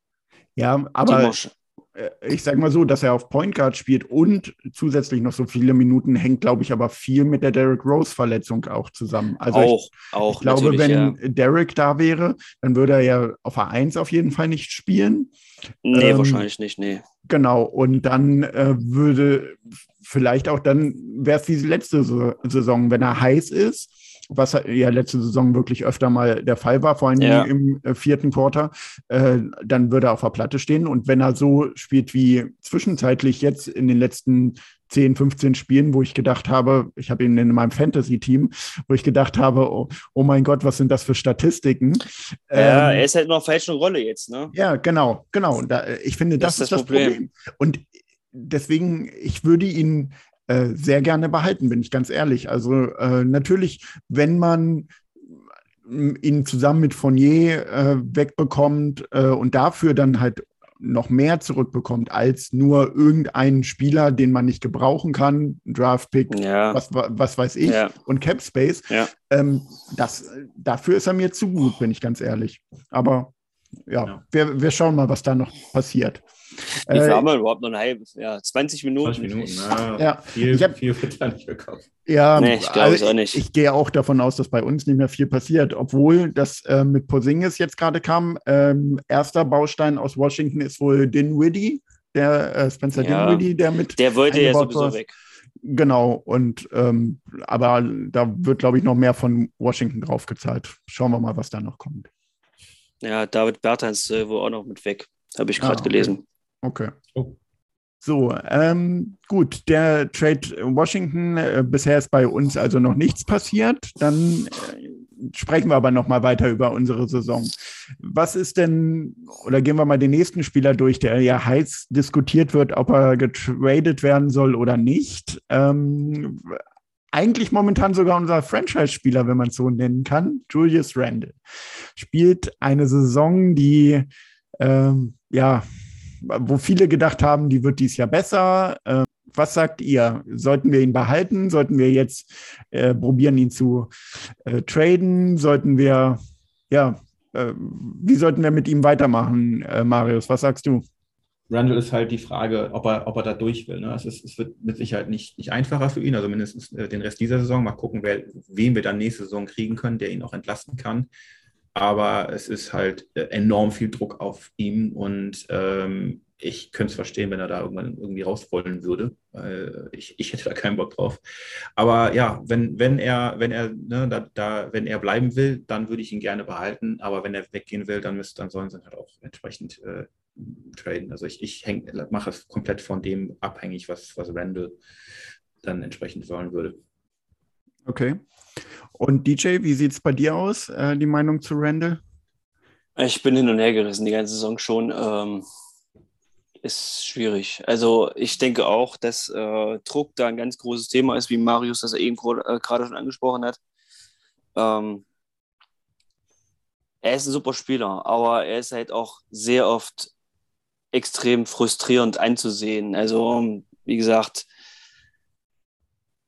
ja, aber äh, ich sage mal so, dass er auf Point Guard spielt und zusätzlich noch so viele Minuten hängt, glaube ich, aber viel mit der Derrick Rose Verletzung auch zusammen. Also ich, auch, auch. ich glaube, wenn ja. Derrick da wäre, dann würde er ja auf A1 auf jeden Fall nicht spielen. Nee, ähm, wahrscheinlich nicht, nee. Genau, und dann äh, würde vielleicht auch dann, wäre es diese letzte Sa- Saison, wenn er heiß ist, was ja letzte Saison wirklich öfter mal der Fall war, vor allem Ja. im äh, vierten Quarter, äh, dann würde er auf der Platte stehen. Und wenn er so spielt wie zwischenzeitlich jetzt in den letzten 10, 15 Spielen, wo ich gedacht habe, ich habe ihn in meinem Fantasy-Team, wo ich gedacht habe, oh, oh mein Gott, was sind das für Statistiken? Ja, Ähm, er ist halt in einer falschen Rolle jetzt, ne? ja, genau, genau. Da, ich finde, das, Das ist das ist das Problem. Problem. Und deswegen, ich würde ihn äh, sehr gerne behalten, bin ich ganz ehrlich. Also äh, natürlich, wenn man m, ihn zusammen mit Fournier äh, wegbekommt äh, und dafür dann halt noch mehr zurückbekommt als nur irgendeinen Spieler, den man nicht gebrauchen kann, Draftpick, Ja. was, wa- was weiß ich, Ja. und Cap Space. Ja. Ähm, das, dafür ist er mir zu gut, bin ich ganz ehrlich. Aber ja, Ja. Wir, wir schauen mal, was da noch passiert. Wie viel Äh, haben wir überhaupt noch? Eine halbe, ja, 20 Minuten. 20 Minuten, na, Ja. viel, Ich hab- viel wird da nicht bekommen. ja, Nee, ich glaube es auch nicht. Ich, gehe auch davon aus, dass bei uns nicht mehr viel passiert, obwohl das äh, mit Posingis jetzt gerade kam. Ähm, erster Baustein aus Washington ist wohl Dinwiddie, der äh, Spencer Ja. Dinwiddie, der mit Der wollte ja sowieso war. weg. Genau, und ähm, aber da wird, glaube ich, noch mehr von Washington draufgezahlt. Schauen wir mal, was da noch kommt. Ja, David Bertans äh, wohl auch noch mit weg. Habe ich Ah, gerade okay. gelesen. Okay. Oh. So, ähm, gut, der Trade Washington, äh, bisher ist bei uns also noch nichts passiert. Dann äh, sprechen wir aber noch mal weiter über unsere Saison. Was ist denn, oder gehen wir mal den nächsten Spieler durch, der ja heiß diskutiert wird, ob er getradet werden soll oder nicht. Ähm, eigentlich momentan sogar unser Franchise-Spieler, wenn man es so nennen kann, Julius Randle. Spielt eine Saison, die, ähm, ja, wo viele gedacht haben, die wird dies Jahr besser. Ähm, was sagt ihr? Sollten wir ihn behalten? Sollten wir jetzt äh, probieren, ihn zu äh, traden? Sollten wir, ja, äh, wie sollten wir mit ihm weitermachen, äh, Marius? Was sagst du? Randall ist halt die Frage, ob er, ob er da durch will. Ne? Es, ist, es wird mit Sicherheit nicht, nicht einfacher für ihn, also mindestens äh, den Rest dieser Saison. Mal gucken, wer, wen wir dann nächste Saison kriegen können, der ihn auch entlasten kann. Aber es ist halt äh, enorm viel Druck auf ihm und ähm, ich könnte es verstehen, wenn er da irgendwann irgendwie rausrollen würde. Weil ich, ich hätte da keinen Bock drauf. Aber ja, wenn, wenn er, wenn er, ne, da, da, wenn er bleiben will, dann würde ich ihn gerne behalten. Aber wenn er weggehen will, dann, müsst, dann sollen sie halt auch entsprechend äh, traden. Also ich, ich häng, mache es komplett von dem abhängig, was, was Randall dann entsprechend wollen würde. Okay. Und DJ, wie sieht es bei dir aus, äh, die Meinung zu Randall? Ich bin hin und her gerissen die ganze Saison schon. Ähm, ist schwierig. Also ich denke auch, dass äh, Druck da ein ganz großes Thema ist, wie Marius das eben äh, gerade schon angesprochen hat. Ähm, er ist ein super Spieler, aber er ist halt auch sehr oft extrem frustrierend anzusehen. Also, wie gesagt,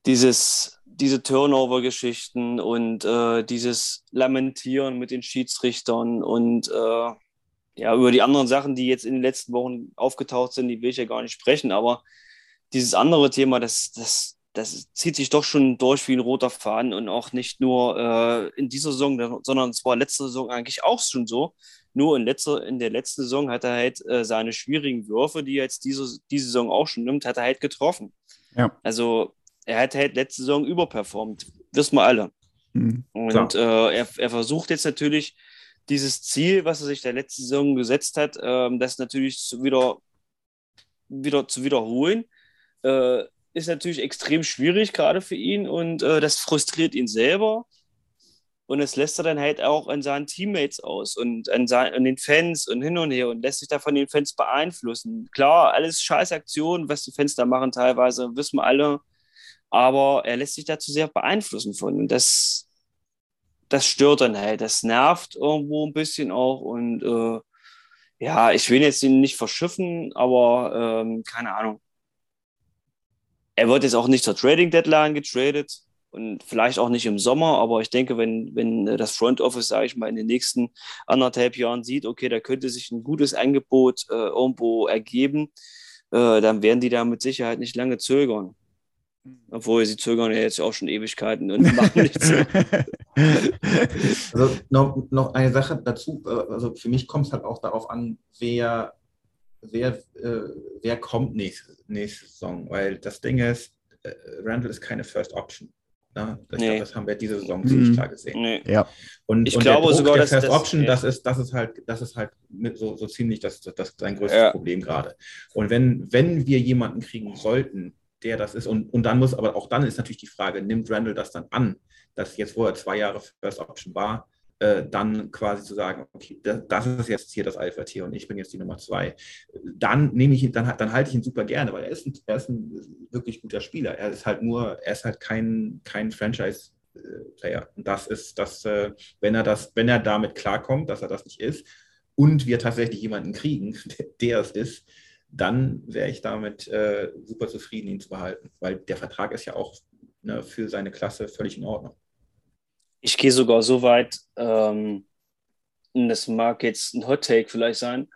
dieses, diese Turnover-Geschichten und äh, dieses Lamentieren mit den Schiedsrichtern und äh, ja, über die anderen Sachen, die jetzt in den letzten Wochen aufgetaucht sind, die will ich ja gar nicht sprechen, aber dieses andere Thema, das, das, das zieht sich doch schon durch wie ein roter Faden und auch nicht nur äh, in dieser Saison, sondern es war letzte Saison eigentlich auch schon so. Nur in, letzter, in der letzten Saison hat er halt äh, seine schwierigen Würfe, die er jetzt diese, diese Saison auch schon nimmt, hat er halt getroffen. Ja. Also er hat halt letzte Saison überperformt, wissen wir alle. Mhm, und äh, er, er versucht jetzt natürlich dieses Ziel, was er sich der letzten Saison gesetzt hat, ähm, das natürlich zu wieder, wieder zu wiederholen, äh, ist natürlich extrem schwierig, gerade für ihn. Und äh, das frustriert ihn selber. Und es lässt er dann halt auch an seinen Teammates aus und an, seinen, an den Fans und hin und her und lässt sich da von den Fans beeinflussen. Klar, alles Scheißaktionen, was die Fans da machen teilweise, wissen wir alle. Aber er lässt sich dazu sehr beeinflussen von. Und das, das stört dann halt. Das nervt irgendwo ein bisschen auch. Und äh, ja, ich will jetzt ihn nicht verschiffen, aber ähm, keine Ahnung. Er wird jetzt auch nicht zur Trading Deadline getradet und vielleicht auch nicht im Sommer, aber ich denke, wenn, wenn das Front Office, sage ich mal, in den nächsten anderthalb Jahren sieht, okay, da könnte sich ein gutes Angebot äh, irgendwo ergeben, äh, dann werden die da mit Sicherheit nicht lange zögern. Obwohl sie zögern ja jetzt auch schon Ewigkeiten und machen <laughs> nichts. also noch, noch eine Sache dazu, äh, also für mich kommt es halt auch darauf an, wer, wer, äh, wer kommt nächste, nächste Saison, weil das Ding ist, äh, Randall ist keine First Option. Ne? Ich nee. glaube, das haben wir diese Saison ziemlich mhm. klar gesehen. Nee. Ja. Und, ich und glaube Druck sogar, dass First das, Option, ja. das ist, das ist halt, das ist halt so, so ziemlich das, das sein größtes ja. Problem gerade. Und wenn, wenn wir jemanden kriegen sollten, der das ist, und, und dann muss, aber auch dann ist natürlich die Frage, nimmt Randall das dann an, dass jetzt, wo er zwei Jahre First Option war, äh, dann quasi zu sagen, okay, das, ist jetzt hier das Alpha-Tier und ich bin jetzt die Nummer zwei. Dann nehme ich ihn, dann, dann halte ich ihn super gerne, weil er ist, ein, er ist ein wirklich guter Spieler. Er ist halt nur, er ist halt kein, kein Franchise. Player. Und das ist das, äh, wenn er das, wenn er damit klarkommt, dass er das nicht ist, und wir tatsächlich jemanden kriegen, <laughs> der es ist, dann wäre ich damit äh, super zufrieden, ihn zu behalten, weil der Vertrag ist ja auch ne, für seine Klasse völlig in Ordnung ich gehe sogar so weit, ähm, das mag jetzt ein Hot Take vielleicht sein,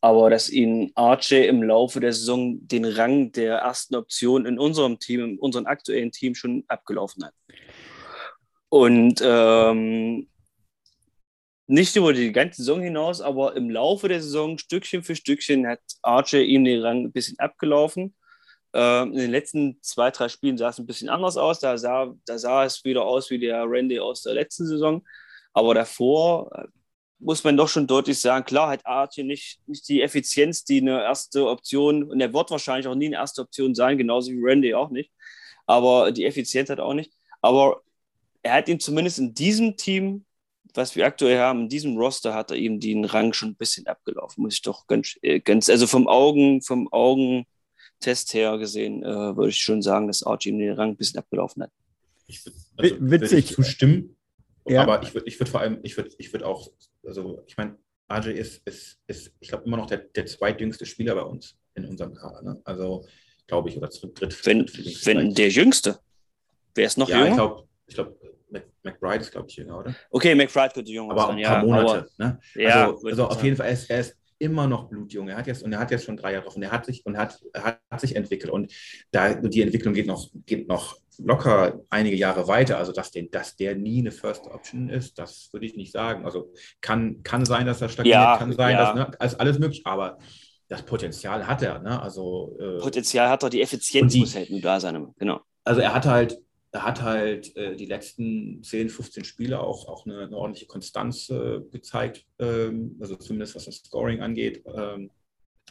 aber dass ihn RJ im Laufe der Saison den Rang der ersten Option in unserem Team, in unserem aktuellen Team schon abgelaufen hat. Und ähm, nicht über die ganze Saison hinaus, aber im Laufe der Saison, Stückchen für Stückchen, hat RJ ihm den Rang ein bisschen abgelaufen. Ähm, in den letzten zwei, drei Spielen sah es ein bisschen anders aus. Da sah, da sah es wieder aus wie der Randy aus der letzten Saison. Aber davor äh, muss man doch schon deutlich sagen, klar hat Archie nicht, nicht die Effizienz, die eine erste Option, und er wird wahrscheinlich auch nie eine erste Option sein, genauso wie Randy auch nicht. Aber die Effizienz hat auch nicht. Aber er hat ihn zumindest in diesem Team, was wir aktuell haben, in diesem Roster hat er ihm den Rang schon ein bisschen abgelaufen, muss ich doch ganz, äh, ganz also vom Augen, vom Augentest her gesehen, äh, würde ich schon sagen, dass Archie ihm den Rang ein bisschen abgelaufen hat. Ich würd, also, Witzig. Ich zustimmen. Ja. Aber ich würde ich würd vor allem, ich würde ich würd auch, also ich meine, AJ ist, ist, ist ich glaube, immer noch der, der zweitjüngste Spieler bei uns in unserem Kader. Ne? Also, glaube ich, oder dritt, dritt Wenn, wenn der Jüngste. Wer ist noch Ja, ich jünger? glaube, ich glaub, Mac- McBride ist, glaube ich, jünger, oder? okay, McBride könnte jünger Aber sein, ein ja. paar Monate. Aber, ne? ja, also, würde also ich auf sagen. jeden Fall, er ist, er ist immer noch blutjung. Er hat jetzt, und er hat jetzt schon drei Jahre drauf und er hat sich, und hat, hat, sich entwickelt. Und da, die Entwicklung geht noch, geht noch locker einige Jahre weiter. Also, dass, den, dass der nie eine First Option ist, das würde ich nicht sagen. Also, kann, kann sein, dass er stagniert, Ja, kann sein, ja. dass, ne, ist alles möglich, aber das Potenzial hat er. Ne? Also, äh, Potenzial hat er, die Effizienz die- muss halt nur da sein. Genau. also er hat halt, er hat halt äh, die letzten 10, 15 Spiele auch, auch eine, eine ordentliche Konstanz äh, gezeigt, ähm, also zumindest was das Scoring angeht. Ähm,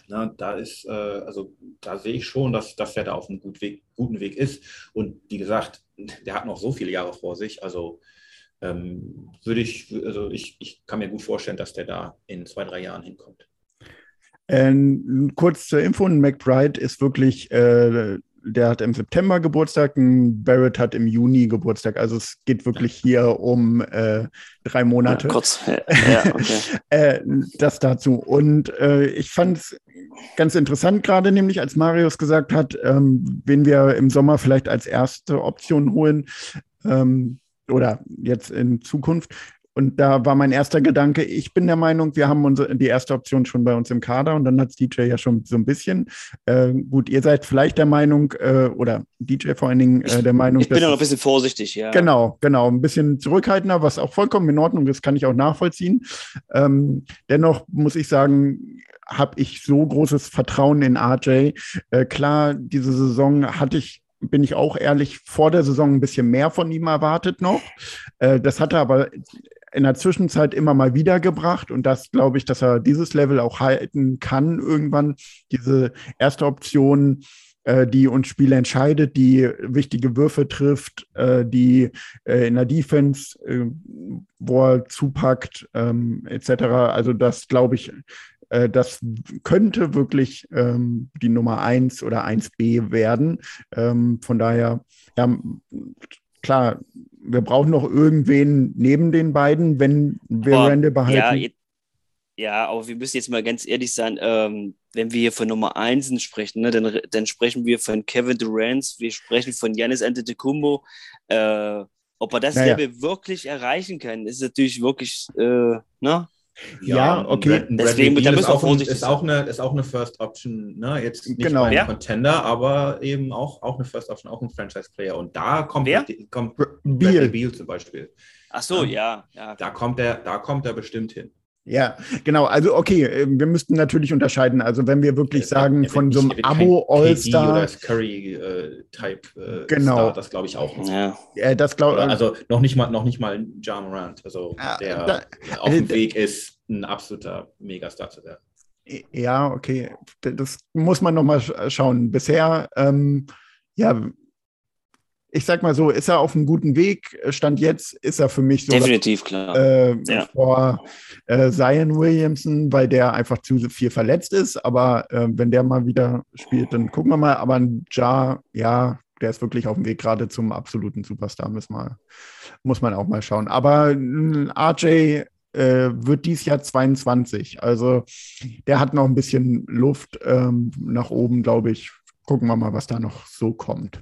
na, da ist, äh, also da sehe ich schon, dass, dass er da auf einem gut Weg, guten Weg ist. Und wie gesagt, der hat noch so viele Jahre vor sich. Also ähm, würde ich, also ich, ich kann mir gut vorstellen, dass der da in zwei, drei Jahren hinkommt. Ähm, kurz zur Info, McBride ist wirklich, äh, der hat im September Geburtstag, ein Barrett hat im Juni Geburtstag. Also es geht wirklich hier um äh, drei Monate. Ja, kurz. Ja, ja, okay. <laughs> Äh, das dazu. Und äh, ich fand es ganz interessant, gerade nämlich, als Marius gesagt hat, ähm, wen wir im Sommer vielleicht als erste Option holen ähm, oder jetzt in Zukunft. Und da war mein erster Gedanke, ich bin der Meinung, wir haben unsere, die erste Option schon bei uns im Kader und dann hat DJ ja schon so ein bisschen. Äh, gut, ihr seid vielleicht der Meinung, äh, oder DJ vor allen Dingen äh, der Meinung, Ich bin ja noch ein bisschen vorsichtig, ja. Genau, genau. Ein bisschen zurückhaltender, was auch vollkommen in Ordnung ist, kann ich auch nachvollziehen. Ähm, dennoch muss ich sagen, habe ich so großes Vertrauen in RJ. Äh, klar, diese Saison hatte ich, bin ich auch ehrlich, vor der Saison ein bisschen mehr von ihm erwartet noch. Äh, das hat er aber in der Zwischenzeit immer mal wieder gebracht und das glaube ich, dass er dieses Level auch halten kann irgendwann. Diese erste Option, äh, die uns Spiele entscheidet, die wichtige Würfe trifft, äh, die äh, in der Defense, äh, wo er zupackt, ähm, etc. Also das glaube ich, äh, das könnte wirklich ähm, die Nummer 1 oder 1b werden. Ähm, von daher, ja, klar, wir brauchen noch irgendwen neben den beiden, wenn wir Aber, Randall behalten. Ja, ja, aber wir müssen jetzt mal ganz ehrlich sein, ähm, wenn wir hier von Nummer 1 sprechen, ne, dann, dann sprechen wir von Kevin Durant, wir sprechen von Giannis Antetokounmpo. Äh, ob er das Naja. Level wirklich erreichen kann, ist natürlich wirklich, äh, ne? Ja, und okay. Brad- Bradley Deswegen, da Beal müssen ist wir auch, ein, vorsichtig ist, auch eine, ist auch eine First Option, ne? Jetzt nicht Genau. einem Wer? Contender, aber eben auch, auch eine First Option, auch ein Franchise-Player. Und da kommt, Wer? kommt Beal. Bradley Beal zum Beispiel. Ach so, Ja. ja, ja. Da kommt er, da kommt er bestimmt hin. Ja, genau. Also okay, äh, wir müssten natürlich unterscheiden. Also wenn wir wirklich sagen, wird von so einem Abo All-Star, oder Curry-Type äh, Genau. Star, das glaube ich auch nicht. ja. äh, das glaube also noch nicht mal, noch nicht mal Ja Morant, also Ja, der da- auf dem also- Weg ist, ein absoluter Megastar zu werden. Ja, okay. Das muss man nochmal schauen. Bisher, ähm, ja, ich sag mal so, ist er auf einem guten Weg. Stand jetzt ist er für mich so Definitiv, klar. äh, Ja. vor äh, Zion Williamson, weil der einfach zu viel verletzt ist. Aber äh, wenn der mal wieder spielt, dann gucken wir mal. Aber ein Ja, ja, der ist wirklich auf dem Weg gerade zum absoluten Superstar. Muss, mal, muss man auch mal schauen. Aber RJ äh, wird dies Jahr 22. Also der hat noch ein bisschen Luft ähm, nach oben, glaube ich. Gucken wir mal, was da noch so kommt.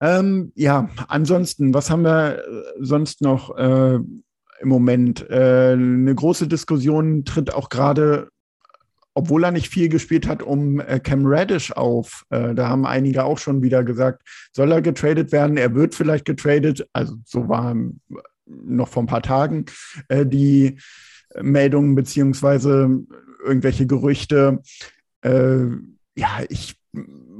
Ähm, ja, ansonsten, was haben wir äh, sonst noch äh, im Moment? Äh, eine große Diskussion tritt auch gerade, obwohl er nicht viel gespielt hat, um äh, Cam Reddish auf. Äh, da haben einige auch schon wieder gesagt, soll er getradet werden? Er wird vielleicht getradet. Also so war noch vor ein paar Tagen äh, die Meldungen beziehungsweise irgendwelche Gerüchte. Äh, ja, ich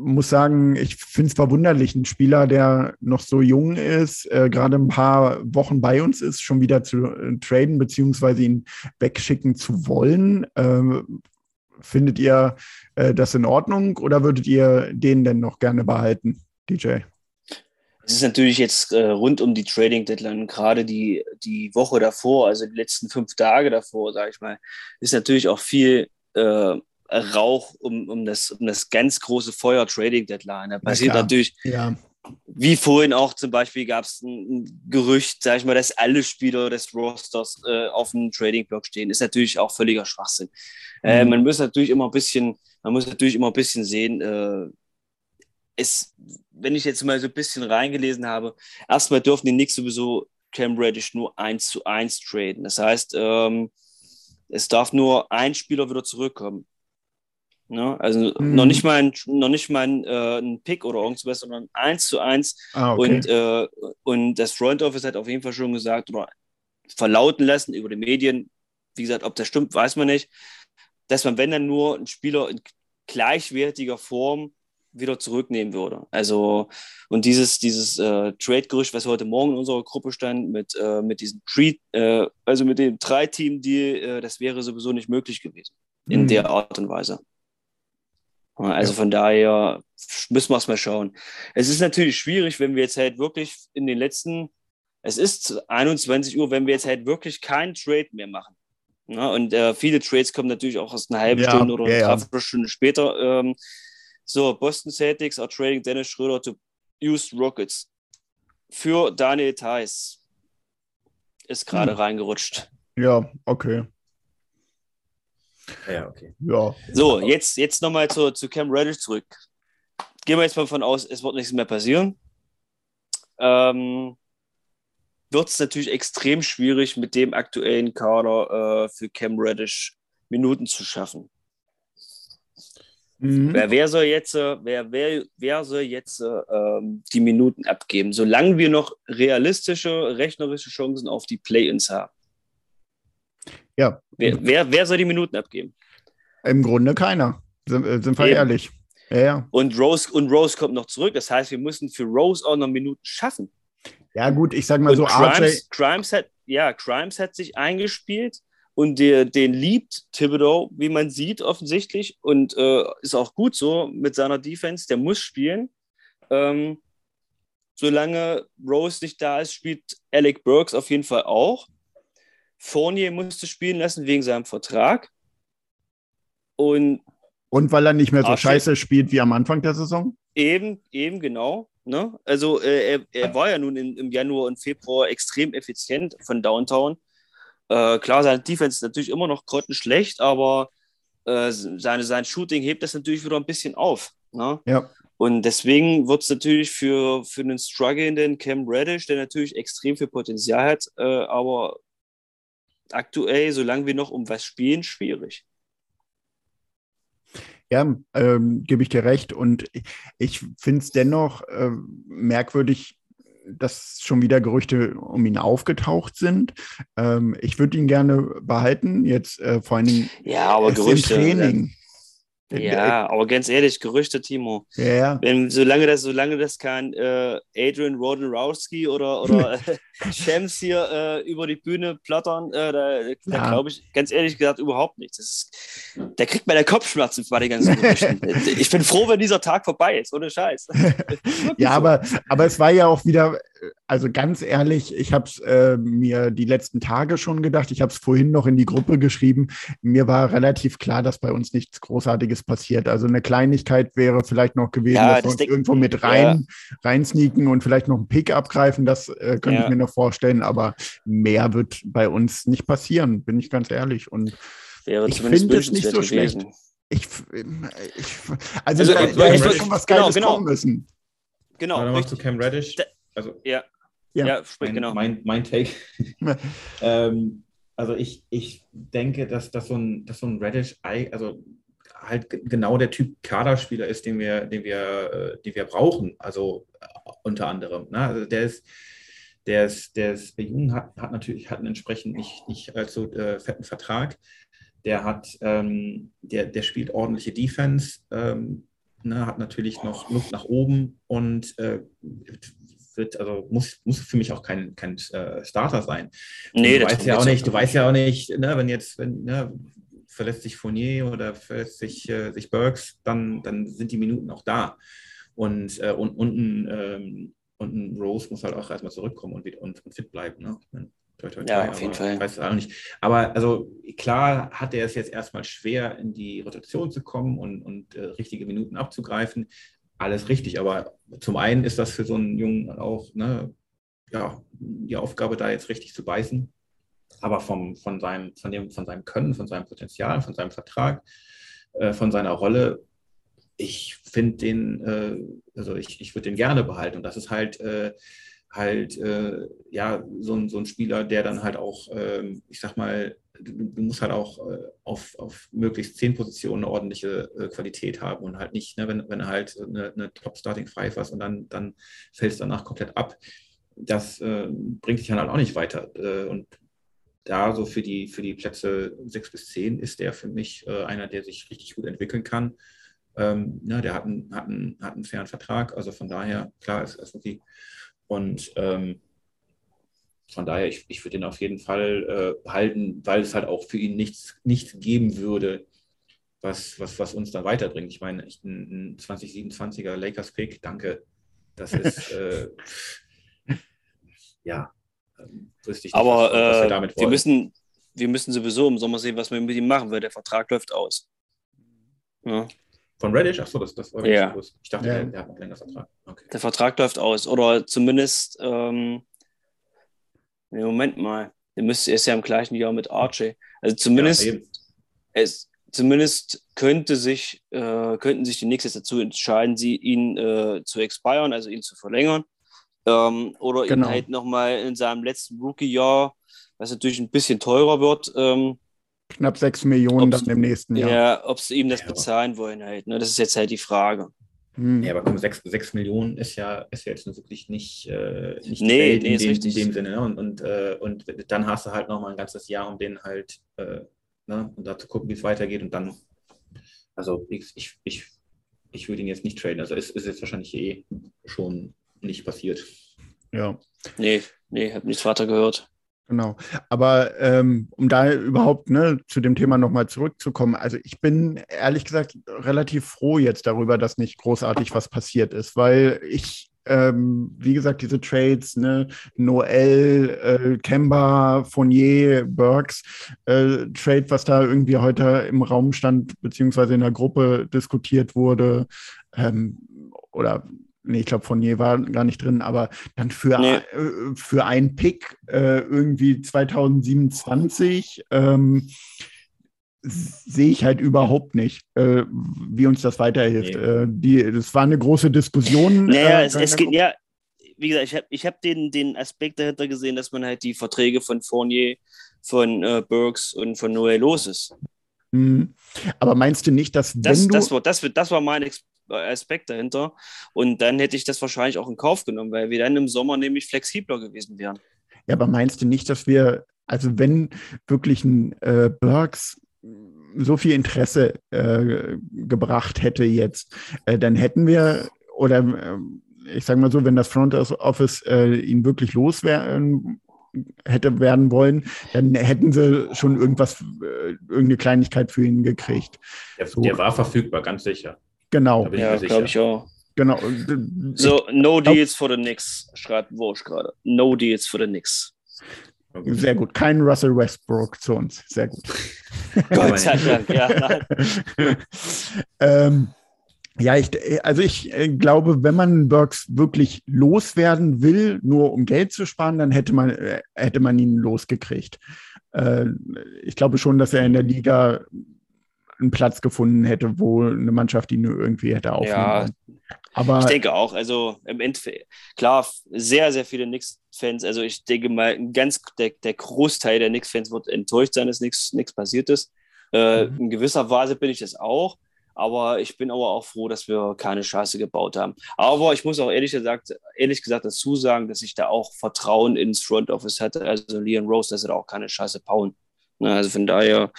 muss sagen, ich finde es verwunderlich, ein Spieler, der noch so jung ist, äh, gerade ein paar Wochen bei uns ist, schon wieder zu äh, traden beziehungsweise ihn wegschicken zu wollen. Ähm, findet ihr äh, das in Ordnung oder würdet ihr den denn noch gerne behalten, DJ? Es ist natürlich jetzt äh, rund um die Trading Deadline, gerade die, die Woche davor, also die letzten fünf Tage davor, sage ich mal, ist natürlich auch viel äh, Rauch um, um, das, um das ganz große Feuer Trading Deadline. Da passiert klar. natürlich, Ja. wie vorhin auch zum Beispiel gab es ein, ein Gerücht, sag ich mal, dass alle Spieler des Rosters äh, auf dem Trading-Block stehen. Ist natürlich auch völliger Schwachsinn. Äh, Mhm. man muss natürlich immer ein bisschen, man muss natürlich immer ein bisschen sehen, äh, es, wenn ich jetzt mal so ein bisschen reingelesen habe, erstmal dürfen die Knicks sowieso Cam Reddish nur eins zu eins traden. Das heißt, ähm, es darf nur ein Spieler wieder zurückkommen. Ne? Also Mhm. noch nicht mal ein, noch nicht mal ein, äh, ein Pick oder irgendwas, sondern eins zu eins Ah, okay. und, äh, und das Front Office hat auf jeden Fall schon gesagt oder verlauten lassen über die Medien, wie gesagt, ob das stimmt, weiß man nicht, dass man, wenn dann nur einen Spieler in gleichwertiger Form wieder zurücknehmen würde. Also, und dieses, dieses äh, Trade-Gerücht, was heute Morgen in unserer Gruppe stand, mit, äh, mit diesem Treat, äh, also mit dem Drei-Team-Deal, äh, das wäre sowieso nicht möglich gewesen. In Mhm. der Art und Weise. Also Ja. von daher müssen wir es mal schauen. Es ist natürlich schwierig, wenn wir jetzt halt wirklich in den letzten, es ist 21 Uhr, wenn wir jetzt halt wirklich keinen Trade mehr machen. Ja, und äh, viele Trades kommen natürlich auch erst eine halbe Ja, Stunde oder ja, eine. Dreiviertelstunde später. Ähm, so, Boston Celtics are trading Dennis Schröder to Houston Rockets. Für Daniel Theiss. Ist gerade Hm. reingerutscht. Ja, okay. Ja, okay. Ja. So, jetzt, jetzt nochmal zu, zu Cam Reddish zurück. Gehen wir jetzt mal davon aus, es wird nichts mehr passieren. Ähm, wird es natürlich extrem schwierig, mit dem aktuellen Kader äh, für Cam Reddish Minuten zu schaffen. Mhm. Wer, wer soll jetzt, äh, wer, wer, wer soll jetzt äh, ähm, die Minuten abgeben, solange wir noch realistische, rechnerische Chancen auf die Play-ins haben? Ja. Wer, wer, wer soll die Minuten abgeben? Im Grunde keiner. Sind, äh, sind wir Eben. ehrlich. Ja, ja. Und Rose, und Rose kommt noch zurück. Das heißt, wir müssen für Rose auch noch Minuten schaffen. Ja, gut, ich sag mal Und so, RJ. Grimes, Grimes, hat, ja, Grimes hat sich eingespielt und der, den liebt Thibodeau, wie man sieht, offensichtlich. Und äh, ist auch gut so mit seiner Defense. Der muss spielen. Ähm, solange Rose nicht da ist, spielt Alec Burks auf jeden Fall auch. Fournier musste spielen lassen wegen seinem Vertrag. Und Und weil er nicht mehr so RJ scheiße spielt wie am Anfang der Saison? Eben, eben genau. Ne? Also äh, er, er war ja nun in, im Januar und Februar extrem effizient von Downtown. Äh, klar, seine Defense ist natürlich immer noch grottenschlecht, aber äh, seine, sein Shooting hebt das natürlich wieder ein bisschen auf. Ne? Ja. Und deswegen wird es natürlich für, für einen strugglenden Cam Reddish, der natürlich extrem viel Potenzial hat, äh, aber aktuell, solange wir noch um was spielen, schwierig. Ja, ähm, gebe ich dir recht. Und ich, finde es dennoch ähm, merkwürdig, dass schon wieder Gerüchte um ihn aufgetaucht sind. Ähm, ich würde ihn gerne behalten, jetzt äh, vor allen Dingen Ja, aber erst im Gerüchte. Training. Ja, aber ganz ehrlich, Gerüchte, Timo. Ja, ja. Wenn, solange das, solange das kein äh, Adrian Wojnarowski oder, oder <laughs> Shams hier äh, über die Bühne plattern, äh, da, da Ja. glaube ich ganz ehrlich gesagt überhaupt nichts. Ist, da kriegt man der Kopfschmerzen bei den ganzen Gerüchten. <laughs> ich bin froh, wenn dieser Tag vorbei ist, ohne Scheiß. <laughs> Ja, aber, aber es war ja auch wieder, also ganz ehrlich, ich habe es äh, mir die letzten Tage schon gedacht, ich habe es vorhin noch in die Gruppe geschrieben. Mir war relativ klar, dass bei uns nichts Großartiges passiert. Also eine Kleinigkeit wäre vielleicht noch gewesen, Ja, dass wir uns irgendwo mit rein, reinsneaken und vielleicht noch einen Pick abgreifen. Das äh, könnte Ja. ich mir noch vorstellen, aber mehr wird bei uns nicht passieren, bin ich ganz ehrlich. Und Wäre Ich finde es nicht so schlecht. ich, ich also, Also, da, äh, da ich- hätte schon was genau, Geiles genau. kommen müssen. Genau, Aber nochmal zu. Cam Reddish. Da- Also Ja, Ja. ja, sprich, mein, genau. mein, mein Take. <laughs> ähm, also ich, ich denke, dass, dass, so ein, dass so ein Reddish, also halt ge- genau der Typ Kaderspieler ist, den wir, den wir, äh, den wir brauchen. Also äh, unter anderem. Ne? Also der ist, der ist, der ist jung, hat, hat natürlich hat einen entsprechend nicht, nicht allzu äh, fetten Vertrag. Der hat, ähm, der, der spielt ordentliche Defense, ähm, ne, hat natürlich noch Luft nach oben und äh, wird, also muss, muss für mich auch kein, kein äh, Starter sein. Nee, du das weißt ja auch nicht, du weißt ja auch nicht, ne, wenn jetzt, wenn, ne, verlässt sich Fournier oder verlässt sich, äh, sich Burks, dann, dann sind die Minuten auch da. Und, äh, und unten, ähm, und ein Rose muss halt auch erstmal zurückkommen und, und, und fit bleiben. Ne? Ich toi, toi, toi, Ja, auf jeden Fall. Weiß auch nicht. Aber also klar hat er es jetzt erstmal schwer, in die Rotation zu kommen und, und äh, richtige Minuten abzugreifen. Alles richtig, aber zum einen ist das für so einen Jungen auch ne, ja, die Aufgabe, da jetzt richtig zu beißen. Aber vom, von, seinem, von, dem, von seinem Können, von seinem Potenzial, von seinem Vertrag, äh, von seiner Rolle ich finde den, äh, also ich, ich würde den gerne behalten. Und das ist halt, äh, halt äh, ja, so ein, so ein Spieler, der dann halt auch, ähm, ich sag mal, du, musst halt auch äh, auf, auf möglichst zehn Positionen eine ordentliche äh, Qualität haben und halt nicht, ne, wenn, wenn du halt eine, eine Top-Starting-Five hast und dann, dann fällst danach komplett ab. Das äh, bringt dich dann halt auch nicht weiter. und da so für die, für die Plätze sechs bis zehn ist der für mich einer, der sich richtig gut entwickeln kann ähm, ja, der hat einen, hat, einen, hat einen fairen Vertrag, also von daher, klar, ist, ist okay. Und ähm, von daher, ich, ich würde ihn auf jeden Fall äh, behalten, weil es halt auch für ihn nichts, nichts geben würde, was, was, was uns dann weiterbringt. Ich meine, ich, ein, ein 2027er Lakers-Pick, danke. Das <laughs> ist, äh, ja, ähm, nicht, Aber was, was wir, äh, damit wir, müssen, wir müssen sowieso im Sommer sehen, was wir mit ihm machen, weil der Vertrag läuft aus. Ja. Von Reddish? Achso, das, das war ja. Groß. Ich dachte, ja. der, der, hat noch länger Vertrag. Okay. Der Vertrag läuft aus. Oder zumindest, ähm, nee, Moment mal, der müsste, ist ja im gleichen Jahr mit Archie. Also zumindest, ja, es, zumindest könnte sich, äh, könnten sich die Knicks jetzt dazu entscheiden, sie ihn äh, zu expiren, also ihn zu verlängern. Ähm, oder genau. ihn halt nochmal in seinem letzten Rookie-Jahr, was natürlich ein bisschen teurer wird, ähm, knapp 6 Millionen dann im nächsten Jahr. Ja, ob sie ihm das ja, bezahlen wollen halt. Ne? Das ist jetzt halt die Frage. Hm. Ja, aber komm, 6, 6 Millionen ist ja, ist ja jetzt wirklich nicht, äh, nicht nee, nee, in, dem, in dem Sinne. Ne? Und, und, äh, und dann hast du halt noch mal ein ganzes Jahr, um den halt, äh, ne? und da zu gucken, wie es weitergeht. Und dann, also ich, ich, ich, ich würde ihn jetzt nicht traden. Also es ist jetzt wahrscheinlich eh schon nicht passiert. Ja. Nee, nee, habe nichts weiter gehört. Genau. Aber ähm, um da überhaupt ne, zu dem Thema nochmal zurückzukommen, also ich bin ehrlich gesagt relativ froh jetzt darüber, dass nicht großartig was passiert ist, weil ich, ähm, wie gesagt, diese Trades, ne, Noel, äh, Kemba, Fournier, Burks, äh, Trade, was da irgendwie heute im Raum stand, beziehungsweise in der Gruppe diskutiert wurde, ähm, oder nee, ich glaube, Fournier war gar nicht drin, aber dann für, nee. äh, für einen Pick äh, irgendwie 2027 ähm, sehe ich halt überhaupt nicht, äh, wie uns das weiterhilft. Nee. Äh, die, das war eine große Diskussion. Naja, äh, es, es geht, ja, wie gesagt, ich habe ich hab den, den Aspekt dahinter gesehen, dass man halt die Verträge von Fournier, von äh, Burks und von Noel los ist. Mhm. Aber meinst du nicht, dass wenn das, du das war, das, das war mein Aspekt dahinter. Und dann hätte ich das wahrscheinlich auch in Kauf genommen, weil wir dann im Sommer nämlich flexibler gewesen wären. Ja, aber meinst du nicht, dass wir, also wenn wirklich ein äh, Burks so viel Interesse äh, gebracht hätte jetzt, äh, dann hätten wir, oder äh, ich sage mal so, wenn das Front Office äh, ihn wirklich loswerden hätte werden wollen, dann hätten sie schon irgendwas, äh, irgendeine Kleinigkeit für ihn gekriegt. Der, so. der war verfügbar, ganz sicher. Genau. Ja, glaube ich auch. Genau. So, no deals for the Knicks, schreibt Walsh gerade. No deals for the Knicks. Sehr gut. Kein Russell Westbrook zu uns. Sehr gut. <laughs> Gott sei Dank, ja. <laughs> ähm, ja, ich, also ich äh, glaube, wenn man Burks wirklich loswerden will, nur um Geld zu sparen, dann hätte man, äh, hätte man ihn losgekriegt. Äh, ich glaube schon, dass er in der Liga einen Platz gefunden hätte, wo eine Mannschaft ihn nur irgendwie hätte aufnehmen ja, Aber ich denke auch, also im Endeffekt, klar, sehr, sehr viele Knicks-Fans, also ich denke mal, ein ganz, der, der Großteil der Knicks-Fans wird enttäuscht sein, dass nichts passiert ist. Äh, mhm. In gewisser Weise bin ich das auch. Aber ich bin aber auch froh, dass wir keine Scheiße gebaut haben. Aber ich muss auch ehrlich gesagt, ehrlich gesagt dazu sagen, dass ich da auch Vertrauen ins Front Office hatte. Also Leon Rose, dass er da auch keine Scheiße bauen. Also von daher,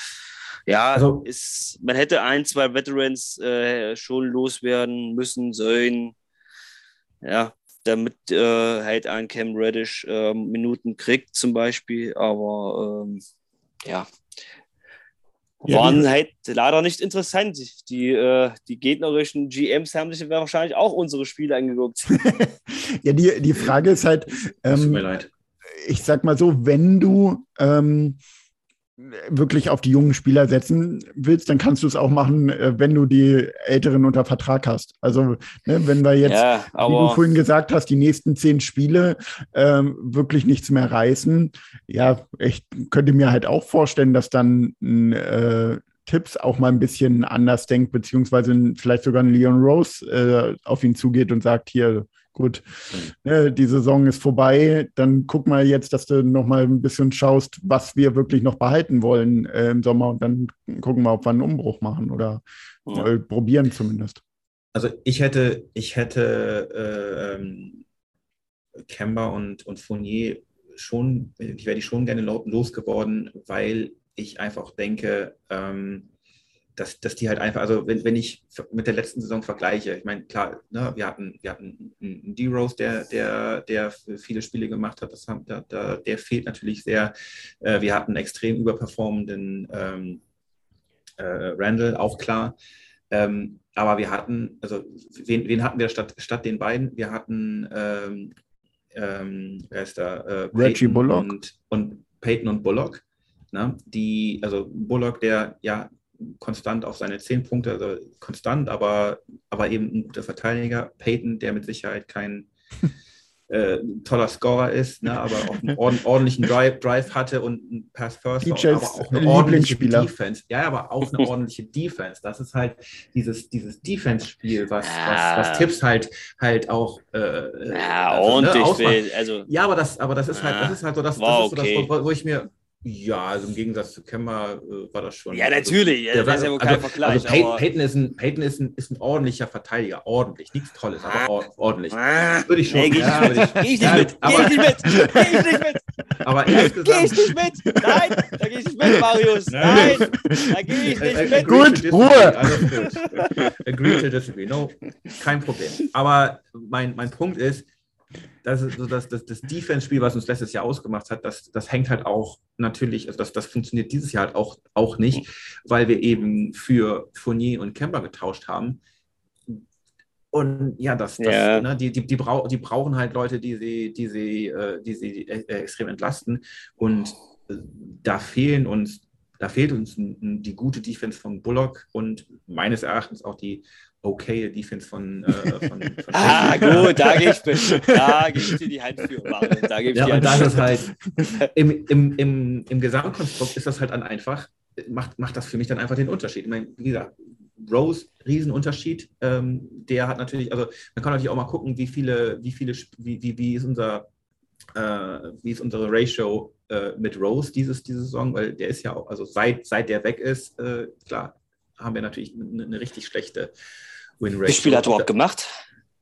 ja, also, ist, man hätte ein, zwei Veterans äh, schon loswerden müssen, sollen. Ja, damit äh, halt ein Cam Reddish äh, Minuten kriegt zum Beispiel. Aber ähm, ja, waren halt leider nicht interessant. Die, äh, die gegnerischen GMs haben sich wahrscheinlich auch unsere Spiele angeguckt. <laughs> ja, die, die Frage ist halt, Tut mir ähm, leid. ich sag mal so, wenn du ähm, wirklich auf die jungen Spieler setzen willst, dann kannst du es auch machen, äh, wenn du die Älteren unter Vertrag hast. Also, ne, wenn wir jetzt, ja, wie du vorhin gesagt hast, die nächsten zehn Spiele ähm, wirklich nichts mehr reißen, ja, ich könnte mir halt auch vorstellen, dass dann äh, Tipps auch mal ein bisschen anders denkt, beziehungsweise vielleicht sogar ein Leon Rose äh, auf ihn zugeht und sagt, hier, gut, ne, die Saison ist vorbei, dann guck mal jetzt, dass du noch mal ein bisschen schaust, was wir wirklich noch behalten wollen äh, im Sommer und dann gucken wir, ob wir einen Umbruch machen oder Ja. äh, probieren zumindest. Also ich hätte, ich hätte äh, ähm, Kemba und, und Fournier schon, ich wäre die schon gerne lo- losgeworden, weil ich einfach denke, ähm, dass, dass die halt einfach, also wenn, wenn ich mit der letzten Saison vergleiche, ich meine, klar, ne, wir hatten, wir hatten einen D-Rose, der, der, der viele Spiele gemacht hat, das haben, da, da, der fehlt natürlich sehr. Äh, wir hatten einen extrem überperformenden ähm, äh, Randall, auch klar. Ähm, aber wir hatten, also wen, wen hatten wir statt, statt den beiden? Wir hatten, ähm, ähm, wer ist da? Äh, Reggie Bullock. Und, und Peyton und Bullock. Ne? Die, also Bullock, der ja konstant auf seine zehn Punkte, also konstant, aber, aber eben ein guter Verteidiger. Peyton, der mit Sicherheit kein <laughs> äh, toller Scorer ist, ne, aber auch einen ord ordentlichen Drive, Drive hatte und einen Pass First, DJs aber auch eine ordentliche. Defense. Ja, aber auch eine ordentliche Defense. Das ist halt dieses, dieses Defense-Spiel, was, Ja. was, was Tipps halt, halt auch äh, ja, also, ne, ordentlich. ausmacht. will- also, Ja, aber das, aber das ist halt, das ist halt so das, war das, ist so okay. das wo, wo ich mir, ja, also im Gegensatz zu Kemba äh, war das schon. ja, natürlich. Also, das ist ja wohl kein also, Vergleich. also Peyton, aber, Peyton, ist ein, Peyton ist, ein, ist ein ordentlicher Verteidiger, ordentlich, nichts Tolles, aber or ordentlich. Ah, Würde ich schon. nee, geh ich ja, nicht würde mit. Geh ich ja, nicht mit. Geh aber- ich nicht mit. Geh ich nicht mit. Aber Geh ich nicht mit. Nein, da geh ich nicht mit, Marius. Nein, da geh ich nicht äh, mit. Gut. Ruhe. Alles gut. Agree to disagree. No, kein Problem. Aber mein, mein Punkt ist, das ist so das, das, das Defense-Spiel, was uns letztes Jahr ausgemacht hat, das, das hängt halt auch natürlich, also das, das funktioniert dieses Jahr halt auch, auch nicht, weil wir eben für Fournier und Kemba getauscht haben. Und ja, das, das Ja. Ne, die, die, die, brau die brauchen halt Leute, die sie, die sie, äh, die sie äh, extrem entlasten. Und äh, da fehlen uns, da fehlt uns die gute Defense von Bullock und meines Erachtens auch die okay Defense von, äh, von, <laughs> von Ah, gut, da geh ich. <laughs> Da gebe ich dir die Hand für. Da gebe ich Ja, dir und Hand ist halt, im, im, im, im Gesamtkonstrukt ist das halt dann einfach, macht, macht das für mich dann einfach den Unterschied. Ich meine, wie gesagt, Rose, Riesenunterschied. Ähm, der hat natürlich, also man kann natürlich auch mal gucken, wie viele, wie viele, wie, wie, wie ist unser, äh, wie ist unsere Ratio äh, mit Rose dieses, diese Saison, weil der ist ja auch, also seit, seit der weg ist, äh, klar, haben wir natürlich eine, eine richtig schlechte Win-Ratio. Wie viele Spiele hat er überhaupt gemacht?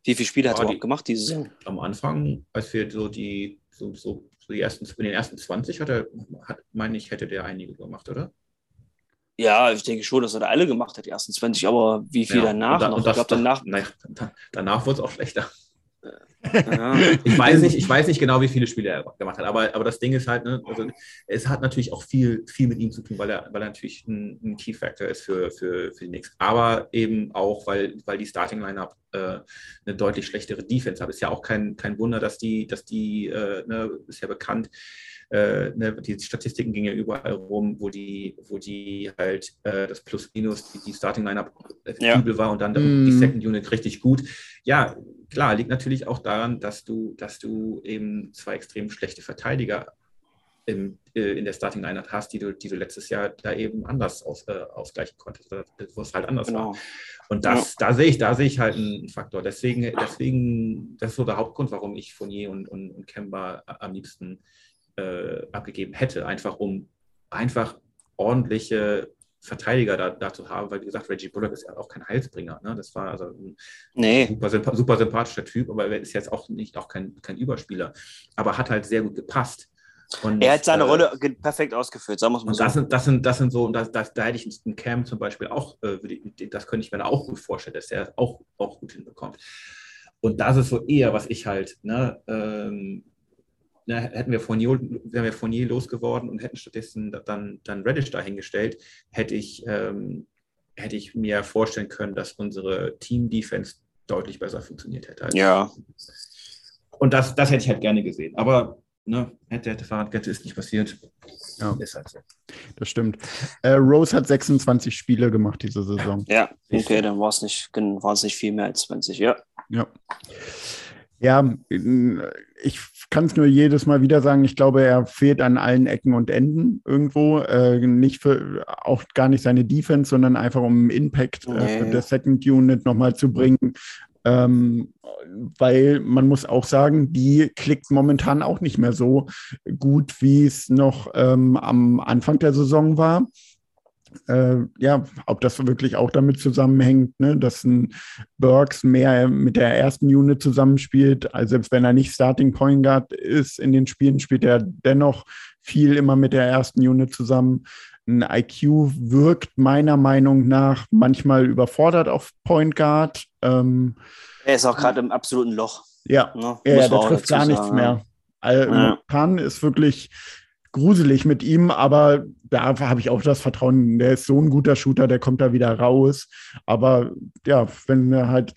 Wie viele Spiele hat Ja, er die- überhaupt gemacht diese Saison? am Anfang, als wir so die, so, so, so die ersten, in den ersten 20 hat er, hat, meine ich, hätte der einige gemacht, oder? Ja, ich denke schon, dass er da alle gemacht hat, die ersten 20. Aber wie viel Ja, danach und da- noch? und ich das- glaube, danach. Na, da- danach wurde es auch schlechter. Ja. Ich weiß nicht, ich weiß nicht genau, wie viele Spiele er gemacht hat, aber, aber das Ding ist halt, ne, also es hat natürlich auch viel, viel mit ihm zu tun, weil er, weil er natürlich ein, ein Key Factor ist für, für, für die Knicks. Aber eben auch, weil, weil die Starting Lineup äh, eine deutlich schlechtere Defense hat. Ist ja auch kein, kein Wunder, dass die, dass die, äh, ne, ist ja bekannt, äh, ne, die Statistiken gingen ja überall rum, wo die, wo die halt äh, das Plus-Minus, die, die Starting-Lineup Ja. übel war und dann Mm. die Second Unit richtig gut. Ja, klar, liegt natürlich auch daran, dass du, dass du eben zwei extrem schlechte Verteidiger im, äh, in der Starting Lineup hast, die du, die du letztes Jahr da eben anders aus, äh, ausgleichen konntest, wo es halt anders war. Genau. Und das, da sehe ich, da sehe ich halt einen Faktor. Deswegen, deswegen, das ist so der Hauptgrund, warum ich Fournier und, und, und Kemba am liebsten äh, abgegeben hätte, einfach um einfach ordentliche Verteidiger da, da zu haben, weil wie gesagt, Reggie Bullock ist ja auch kein Heilsbringer. Ne? Das war also ein Nee, super, super sympathischer Typ, aber er ist jetzt auch nicht auch kein, kein Überspieler. Aber hat halt sehr gut gepasst. Und, er hat seine äh, Rolle perfekt ausgeführt, sagen es mal und so. das sind, das sind, das sind so, und das, das, da hätte ich einen Cam zum Beispiel auch, äh, das könnte ich mir da auch gut vorstellen, dass er auch, auch gut hinbekommt. Und das ist so eher, was ich halt, ne, ähm, na, hätten wir Fournier, wären wir Fournier losgeworden und hätten stattdessen dann, dann Reddish dahingestellt, hätte ich, ähm, hätte ich mir vorstellen können, dass unsere Team-Defense deutlich besser funktioniert hätte. Ja. Und das, das hätte ich halt gerne gesehen. Aber ne, hätte, hätte Fahrradkette ist nicht passiert. Ja. Ist halt so. Das stimmt. Äh, Rose hat 26 Spiele gemacht diese Saison. Ja, okay, dann war es nicht, nicht viel mehr als 20, ja. Ja. Ja, ich kann es nur jedes Mal wieder sagen, ich glaube, er fehlt an allen Ecken und Enden irgendwo. Äh, nicht für auch gar nicht seine Defense, sondern einfach um Impact äh, für das Second Unit nochmal zu bringen. Ähm, weil man muss auch sagen, die klickt momentan auch nicht mehr so gut, wie es noch ähm, am Anfang der Saison war. Äh, ja, ob das wirklich auch damit zusammenhängt, ne, dass ein Burks mehr mit der ersten Unit zusammenspielt. Also selbst wenn er nicht Starting Point Guard ist in den Spielen, spielt er dennoch viel immer mit der ersten Unit zusammen. Ein IQ wirkt meiner Meinung nach manchmal überfordert auf Point Guard. Ähm, er ist auch gerade im absoluten Loch. Ja, ne? ja Muss der trifft gar nichts sagen, mehr. Ja. Pan ist wirklich gruselig mit ihm, aber da habe ich auch das Vertrauen, der ist so ein guter Shooter, der kommt da wieder raus. Aber ja, wenn du halt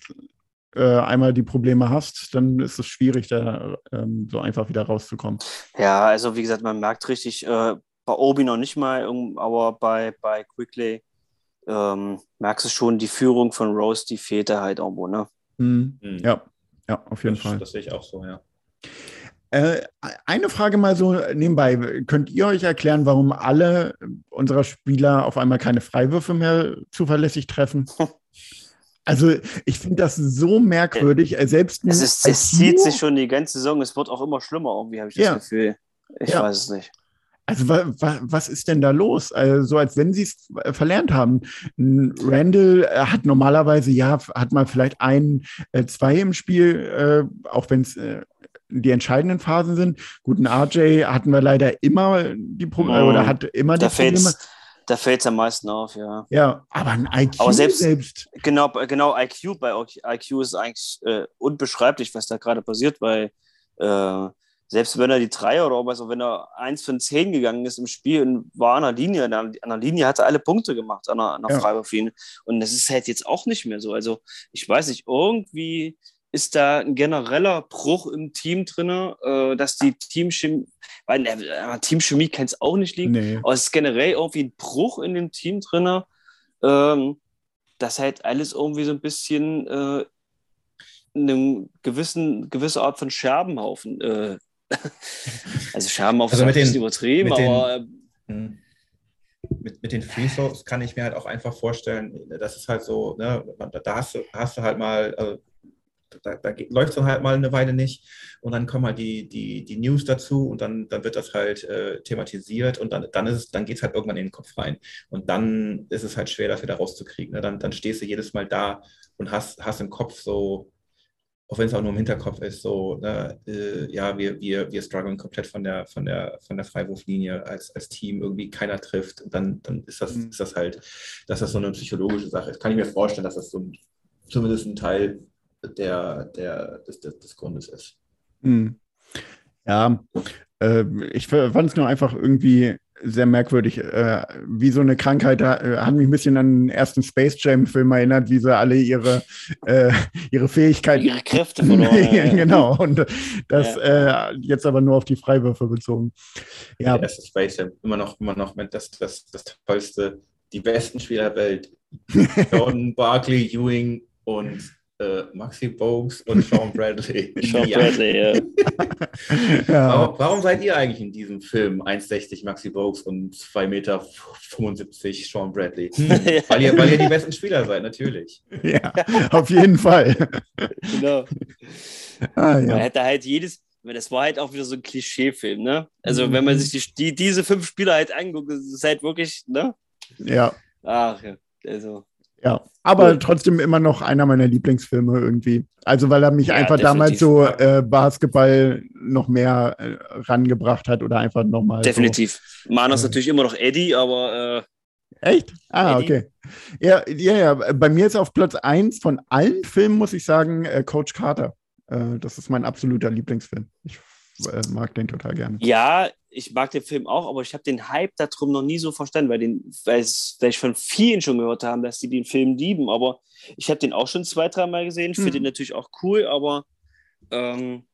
äh, einmal die Probleme hast, dann ist es schwierig, da ähm, so einfach wieder rauszukommen. Ja, also wie gesagt, man merkt richtig, äh, bei Obi noch nicht mal, aber bei, bei Quickly ähm, merkst du schon, die Führung von Rose, die fehlt da halt irgendwo, ne? Mhm. Hm. Ja, ja, auf jeden das, Fall. Das sehe ich auch so, ja. Äh, eine Frage mal so nebenbei. Könnt ihr euch erklären, warum alle unserer Spieler auf einmal keine Freiwürfe mehr zuverlässig treffen? <laughs> Also, ich finde das so merkwürdig. äh, Selbst Es, ist, es zieht sich schon die ganze Saison, es wird auch immer schlimmer irgendwie, habe ich das Ja. Gefühl. Ich Ja. weiß es nicht. Also wa, wa, was ist denn da los? Also, so als wenn sie es verlernt haben. Randall äh, hat normalerweise, ja, hat mal vielleicht ein, zwei im Spiel, auch wenn es die entscheidenden Phasen sind. Guten RJ hatten wir leider immer die Probleme, Mhm. oder hat immer die Da fällt Probleme. es da fehlt's am meisten auf, ja. Ja, aber ein IQ Aber selbst- selbst. Genau, genau, IQ bei IQ ist eigentlich äh, unbeschreiblich, was da gerade passiert, weil äh, selbst wenn er die Dreier oder was, wenn er eins von zehn gegangen ist im Spiel und war an der Linie, an der, Linie hat er alle Punkte gemacht an der, an der Ja. Und das ist halt jetzt auch nicht mehr so. Also ich weiß nicht, irgendwie ist da ein genereller Bruch im Team drin, äh, dass die Teamchemie, weil äh, Teamchemie kann es auch nicht liegen, Nee. aber es ist generell irgendwie ein Bruch in dem Team drin, ähm, dass halt alles irgendwie so ein bisschen äh, eine gewissen, gewisse Art von Scherbenhaufen. Äh, <laughs> also Scherbenhaufen Also ist mit ein bisschen den- übertrieben, mit den- aber äh, Hm. Mit, mit den Free Throws kann ich mir halt auch einfach vorstellen, das ist halt so, ne, da, da hast, du, hast du halt mal, also, da, da läuft es dann halt mal eine Weile nicht und dann kommen halt die, die, die News dazu und dann, dann wird das halt äh, thematisiert und dann, dann, ist es, dann geht es halt irgendwann in den Kopf rein und dann ist es halt schwer, das wieder rauszukriegen. Ne? Dann, dann stehst du jedes Mal da und hast, hast im Kopf so, auch wenn es auch nur im Hinterkopf ist, so, ne, äh, ja, wir, wir, wir strugglen komplett von der, von der, von der Freiwurflinie als, als Team, irgendwie keiner trifft. Und dann, dann ist das, Mhm. ist das halt, dass das so eine psychologische Sache ist. Kann ich mir vorstellen, dass das so ein, zumindest ein Teil der, der, des, des, des Grundes ist. Hm. Ja, äh, ich fand es nur einfach irgendwie sehr merkwürdig, äh, wie so eine Krankheit, äh, hat mich ein bisschen an den ersten Space Jam-Film erinnert, wie sie alle ihre, äh, ihre Fähigkeiten. ihre Kräfte verloren. <laughs> ja, genau, und das äh, jetzt aber nur auf die Freiwürfe bezogen. Ja, Der erste Space Jam, immer noch, immer noch mit das, das, das tollste, die besten Spieler der Welt. <laughs> Jordan, Barkley, Ewing und äh, Maxi Bogues und Sean Bradley. <laughs> Sean Ja. Bradley, ja. <laughs> ja. Warum, warum seid ihr eigentlich in diesem Film 1,60 Maxi Bogues und 2,75 Meter Sean Bradley? <laughs> Hm, weil, ihr, weil ihr die besten Spieler seid, natürlich. ja, auf jeden Fall. Genau. Ah, Man hätte halt jedes, das war halt auch wieder so ein Klischeefilm, ne? Also Mhm. wenn man sich die, die, diese fünf Spieler halt anguckt, ist halt wirklich, ne? ja, Ach ja, also. Ja. Aber Cool. trotzdem immer noch einer meiner Lieblingsfilme irgendwie. Also weil er mich Ja, einfach damals so äh, Basketball noch mehr äh, rangebracht hat oder einfach nochmal. Definitiv. Mana ist Ja. natürlich immer noch Eddie, aber So. Echt? Ah, Eddie. okay. Ja, ja, ja. Bei mir ist auf Platz 1 von allen Filmen, muss ich sagen, äh, Coach Carter. Äh, das ist mein absoluter Lieblingsfilm. Ich äh, mag den total gerne. Ja, ich mag den Film auch, aber ich habe den Hype darum noch nie so verstanden, weil, den, weil, weil ich von vielen schon gehört habe, dass die den Film lieben. Aber ich habe den auch schon zwei, dreimal gesehen. Ich finde Mhm. den natürlich auch cool, aber ähm,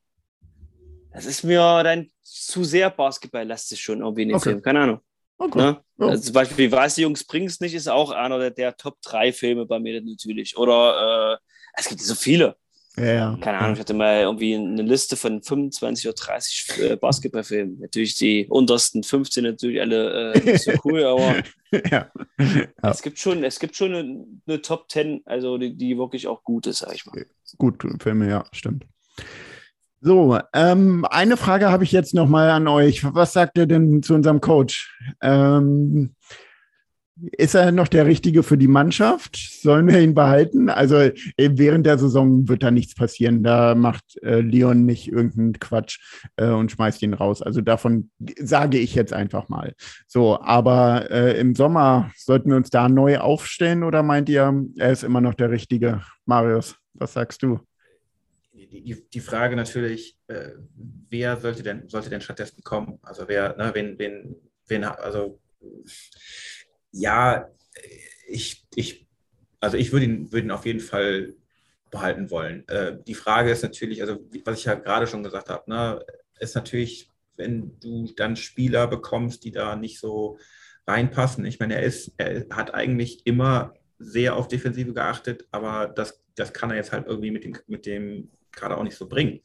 das ist mir dann zu sehr basketballlastig schon irgendwie in dem Okay. Film. Keine Ahnung. Okay. Ne? Ja. Also zum Beispiel Weiße Jungs bring's nicht, ist auch einer der, der Top 3 Filme bei mir natürlich. Oder äh, es gibt so viele. Ja. Keine Ahnung, ich hatte mal irgendwie eine Liste von 25 oder 30 äh, Basketballfilmen. Natürlich die untersten 15 natürlich alle äh, nicht so cool, aber <laughs> ja. Ja. es gibt schon, es gibt schon eine, eine Top 10, also die, die wirklich auch gut ist, sag ich mal. Gut, Filme, ja, stimmt. So, ähm, eine Frage habe ich jetzt noch mal an euch. Was sagt ihr denn zu unserem Coach? Ähm, ist er noch der Richtige für die Mannschaft? Sollen wir ihn behalten? Also äh, während der Saison wird da nichts passieren. Da macht äh, Leon nicht irgendeinen Quatsch äh, und schmeißt ihn raus. Also davon sage ich jetzt einfach mal. So, aber äh, im Sommer sollten wir uns da neu aufstellen oder meint ihr, er ist immer noch der Richtige? Marius, was sagst du? die, die, Frage natürlich, äh, wer sollte denn, sollte denn stattdessen kommen? Also wer, ne, wen, wen, wen, also ja, ich, ich, also ich würde ihn, würde ihn auf jeden Fall behalten wollen. Äh, die Frage ist natürlich, also was ich ja gerade schon gesagt habe, ne, ist natürlich, wenn du dann Spieler bekommst, die da nicht so reinpassen. Ich meine, er ist, er hat eigentlich immer sehr auf Defensive geachtet, aber das, das kann er jetzt halt irgendwie mit dem, mit dem Kader auch nicht so bringen.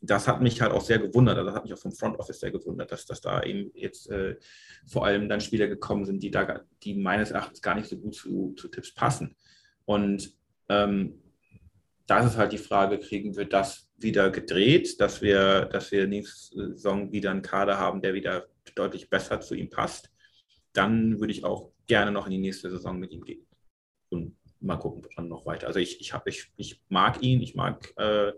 Das hat mich halt auch sehr gewundert, also das hat mich auch vom Front Office sehr gewundert, dass, dass da eben jetzt äh, vor allem dann Spieler gekommen sind, die da die meines Erachtens gar nicht so gut zu, zu Tipps passen. Und ähm, da ist halt die Frage, kriegen wir das wieder gedreht, dass wir, dass wir nächste Saison wieder einen Kader haben, der wieder deutlich besser zu ihm passt, dann würde ich auch gerne noch in die nächste Saison mit ihm gehen. Und mal gucken, dann noch weiter. Also ich, ich, hab, ich, ich mag ihn, ich mag, äh,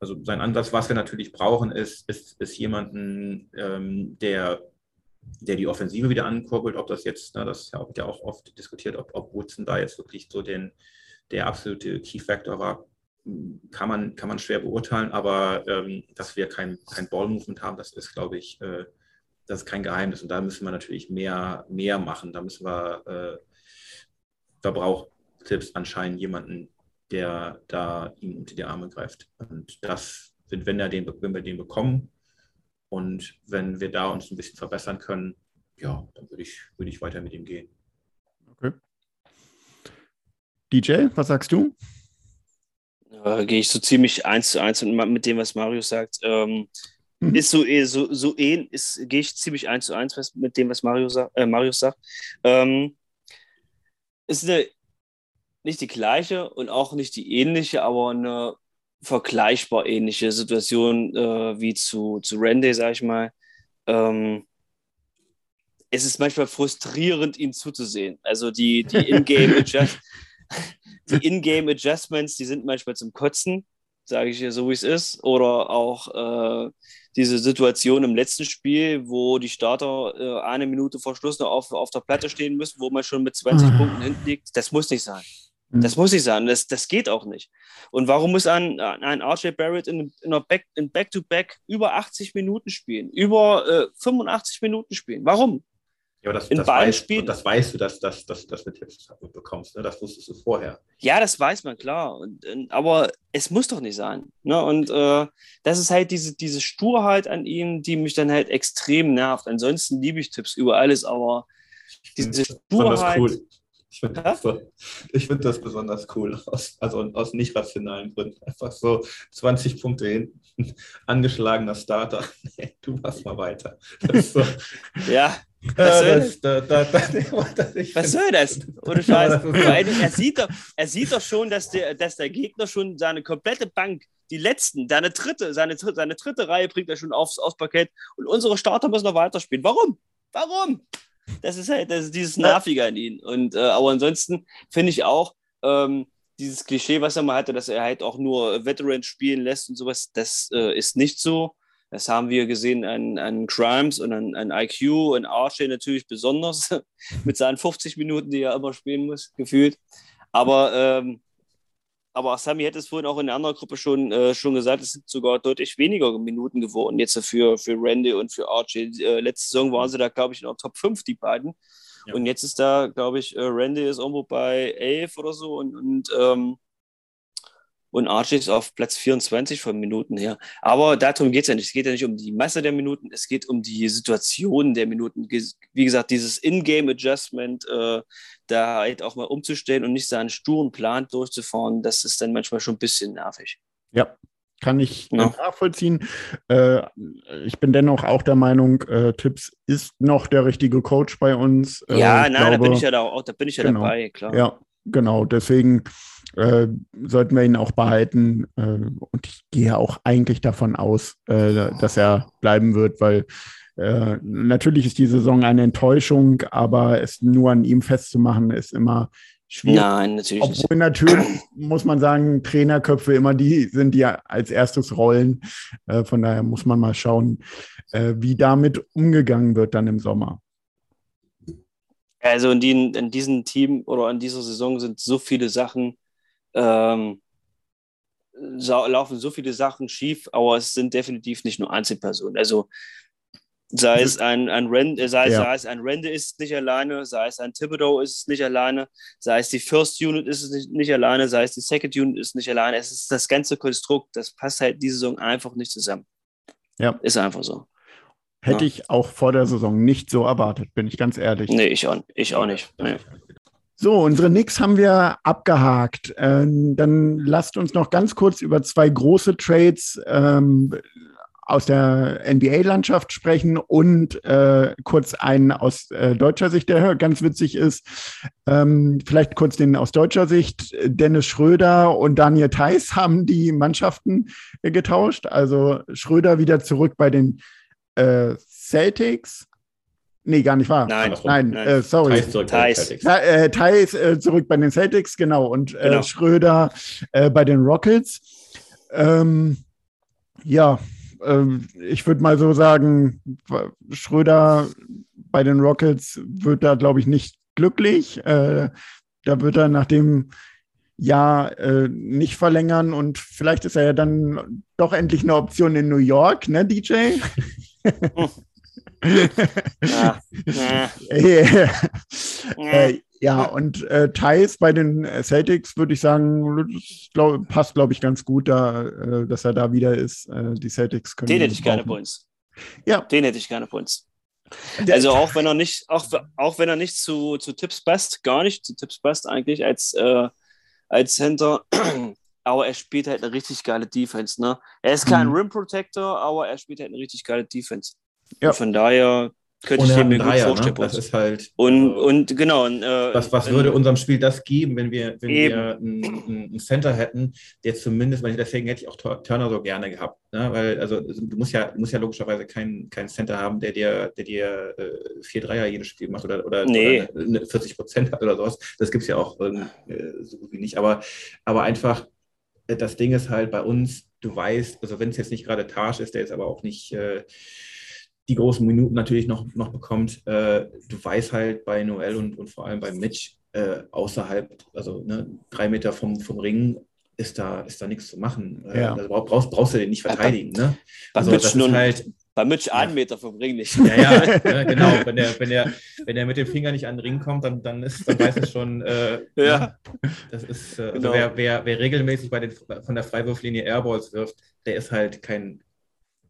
also sein Ansatz, was wir natürlich brauchen, ist, ist, ist jemanden, ähm, der, der die Offensive wieder ankurbelt, ob das jetzt, ne, das wird ja auch oft diskutiert, ob, ob Woodson da jetzt wirklich so den, der absolute Key Factor war, kann man, kann man schwer beurteilen, aber ähm, dass wir kein, kein Ball-Movement haben, das ist, glaube ich, äh, das ist kein Geheimnis. Und da müssen wir natürlich mehr, mehr machen. Da müssen wir, äh, da braucht Tipps anscheinend jemanden, der da ihm unter die Arme greift. Und das, wenn, wenn, er den, wenn wir den bekommen und wenn wir da uns ein bisschen verbessern können, ja, dann würde ich, würde ich weiter mit ihm gehen. Okay. DJ, was sagst du? Äh, Gehe ich so ziemlich eins zu eins und mit dem, was Marius sagt. Ähm, Mhm. Ist so, eh- so, so ähnlich, ist, gehe ich ziemlich eins zu eins was, mit dem, was Mario sa äh, Marius sagt. Ähm, ist eine, nicht die gleiche und auch nicht die ähnliche, aber eine vergleichbar ähnliche Situation äh, wie zu, zu Randy, sag ich mal. Ähm, es ist manchmal frustrierend, ihm zuzusehen. Also die, die <laughs> In-Game Adjust die In-Game Adjustments, die sind manchmal zum Kotzen, sage ich hier so, wie es ist. Oder auch äh, diese Situation im letzten Spiel, wo die Starter äh, eine Minute vor Schluss noch auf, auf der Platte stehen müssen, wo man schon mit 20 Ah. Punkten hinten liegt. Das muss nicht sein. Mhm. Das muss nicht sein. Das, das geht auch nicht. Und warum muss ein, ein RJ Barrett in, in, einer Back, in Back-to-Back über 80 Minuten spielen? Über äh, 85 Minuten spielen? Warum? Ja, aber das, In das, weißt, das weißt du, dass das dass, dass mit Tipps bekommst. Ne? Das wusstest du vorher. Ja, das weiß man, klar. Und, und, aber es muss doch nicht sein. Ne? Und äh, das ist halt diese, diese Sturheit an ihm, die mich dann halt extrem nervt. Ansonsten liebe ich Tipps über alles, aber diese Sturheit. cool. Ich finde das, so- ich find das besonders cool, aus, also aus nicht rationalen Gründen. Einfach so 20 Punkte hinten, <laughs> angeschlagener Starter. <laughs> Nee, du machst mal weiter. So, <laughs> Ja, Was soll das, da, da, da, das, ich was soll das? Ohne Scheiß. er, sieht doch, er sieht doch schon, dass der, dass der Gegner schon seine komplette Bank, die letzten, seine dritte, seine, seine dritte Reihe bringt er schon aufs, aufs Parkett und unsere Starter müssen noch weiterspielen. Warum? Warum? Das ist halt das ist dieses Nervige an ihm. Und, äh, aber ansonsten finde ich auch, ähm, dieses Klischee, was er mal hatte, dass er halt auch nur Veterans spielen lässt und sowas, das äh, ist nicht so. Das haben wir gesehen an, an Crimes und an, an IQ und Archie natürlich besonders <laughs> mit seinen 50 Minuten, die er immer spielen muss, gefühlt. Aber ähm, aber Sami hätte es vorhin auch in der anderen Gruppe schon, äh, schon gesagt, es sind sogar deutlich weniger Minuten geworden jetzt für, für Randy und für Archie. Äh, letzte Saison waren sie da, glaube ich, in der Top 5, die beiden. Ja. Und jetzt ist da, glaube ich, äh, Randy ist irgendwo bei 11 oder so und, und ähm, und Archie ist auf Platz 24 von Minuten her. Aber darum geht es ja nicht. Es geht ja nicht um die Masse der Minuten, es geht um die Situation der Minuten. Wie gesagt, dieses In-Game-Adjustment, äh, da halt auch mal umzustellen und nicht seinen sturen Plan durchzufahren, das ist dann manchmal schon ein bisschen nervig. Ja, kann ich ja. nachvollziehen. Äh, ich bin dennoch auch der Meinung, äh, Tipps ist noch der richtige Coach bei uns. Äh, ja, nein, glaube, da bin ich ja da auch, da bin ich ja genau, dabei, klar. Ja, genau. Deswegen äh, sollten wir ihn auch behalten. Äh, und ich gehe auch eigentlich davon aus, äh, dass er bleiben wird, weil äh, natürlich ist die Saison eine Enttäuschung, aber es nur an ihm festzumachen, ist immer schwierig. Nein, natürlich Obwohl nicht. natürlich, muss man sagen, Trainerköpfe immer die sind, die als erstes rollen. Äh, von daher muss man mal schauen, wie damit umgegangen wird dann im Sommer. Also in, die, in diesem Team oder in dieser Saison sind so viele Sachen, ähm, laufen so viele Sachen schief, aber es sind definitiv nicht nur Einzelpersonen. Also sei es ein, ein Rende, sei, ja. sei es ein Rende ist nicht alleine, sei es ein Thibodeau ist nicht alleine, sei es die First Unit ist nicht, nicht alleine, sei es die Second Unit ist nicht alleine. Es ist das ganze Konstrukt, das passt halt diese Saison einfach nicht zusammen. Ja. Ist einfach so. Hätte ja. ich auch vor der Saison nicht so erwartet, bin ich ganz ehrlich. Nee, ich auch, ich auch nicht. Nee. So, unsere Knicks haben wir abgehakt. Ähm, dann lasst uns noch ganz kurz über zwei große Trades ähm, aus der NBA-Landschaft sprechen und äh, kurz einen aus äh, deutscher Sicht, der ganz witzig ist. Ähm, vielleicht kurz den aus deutscher Sicht. Dennis Schröder und Daniel Theiss <laughs> haben die Mannschaften äh, getauscht. Also Schröder wieder zurück bei den äh, Celtics Nee, gar nicht wahr. Nein, nein, nein. Äh, sorry. Thais zurück, Thais. Äh, Thais, äh, zurück bei den Celtics, genau. Und äh, genau. Schröder äh, bei den Rockets. Ähm, ja, ähm, ich würde mal so sagen, Schröder bei den Rockets wird da, glaube ich, nicht glücklich. Äh, da wird er nach dem Jahr äh, nicht verlängern und vielleicht ist er ja dann doch endlich eine Option in New York, ne, DJ? <laughs> <laughs> ja, äh, ja, und äh, Thais bei den Celtics würde ich sagen, glaub, passt, glaube ich, ganz gut, da, äh, dass er da wieder ist. Äh, die Celtics können. Den hätte ich gerne bei uns. Ja. Den hätte ich gerne bei uns. Also auch wenn er nicht, auch, auch wenn er nicht zu, zu Tipps passt, gar nicht zu Tipps passt eigentlich als, äh, als Center, <clears throat> aber er spielt halt eine richtig geile Defense. Ne? Er ist kein mhm. Rim Protector, aber er spielt halt eine richtig geile Defense. Ja. von daher könnte ich mir gut vorstellen. Ne? Das ist halt. Und, und genau. Und, äh, was was würde unserem Spiel das geben, wenn wir, wenn wir einen, einen, Center hätten, der zumindest, weil deswegen hätte ich auch Turner so gerne gehabt. Ne? Weil, also du musst ja, du musst ja logischerweise keinen kein Center haben, der dir, der dir äh, vier Dreier jedes Spiel macht oder, oder, nee. oder eine 40 Prozent hat oder sowas. Das gibt es ja auch äh, so gut wie nicht. Aber, aber einfach, äh, das Ding ist halt bei uns, du weißt, also wenn es jetzt nicht gerade Taj ist, der ist aber auch nicht. Äh, die großen Minuten natürlich noch, noch bekommt. Äh, du weißt halt bei Noel und, und vor allem bei Mitch äh, außerhalb, also ne, drei Meter vom, vom Ring, ist da, ist da nichts zu machen. Äh, ja. Also brauchst, brauchst du den nicht verteidigen. Ne? Also, Mitch das ist halt, bei Mitch ja. einen Meter vom Ring nicht. Ja, ja, <laughs> ja, genau. Wenn der, wenn, der, wenn der mit dem Finger nicht an den Ring kommt, dann, dann, ist, dann weiß es schon, äh, ja. Ne? das ist, äh, also genau. wer, wer, wer regelmäßig bei den, von der Freiwurflinie Airballs wirft, der ist halt kein,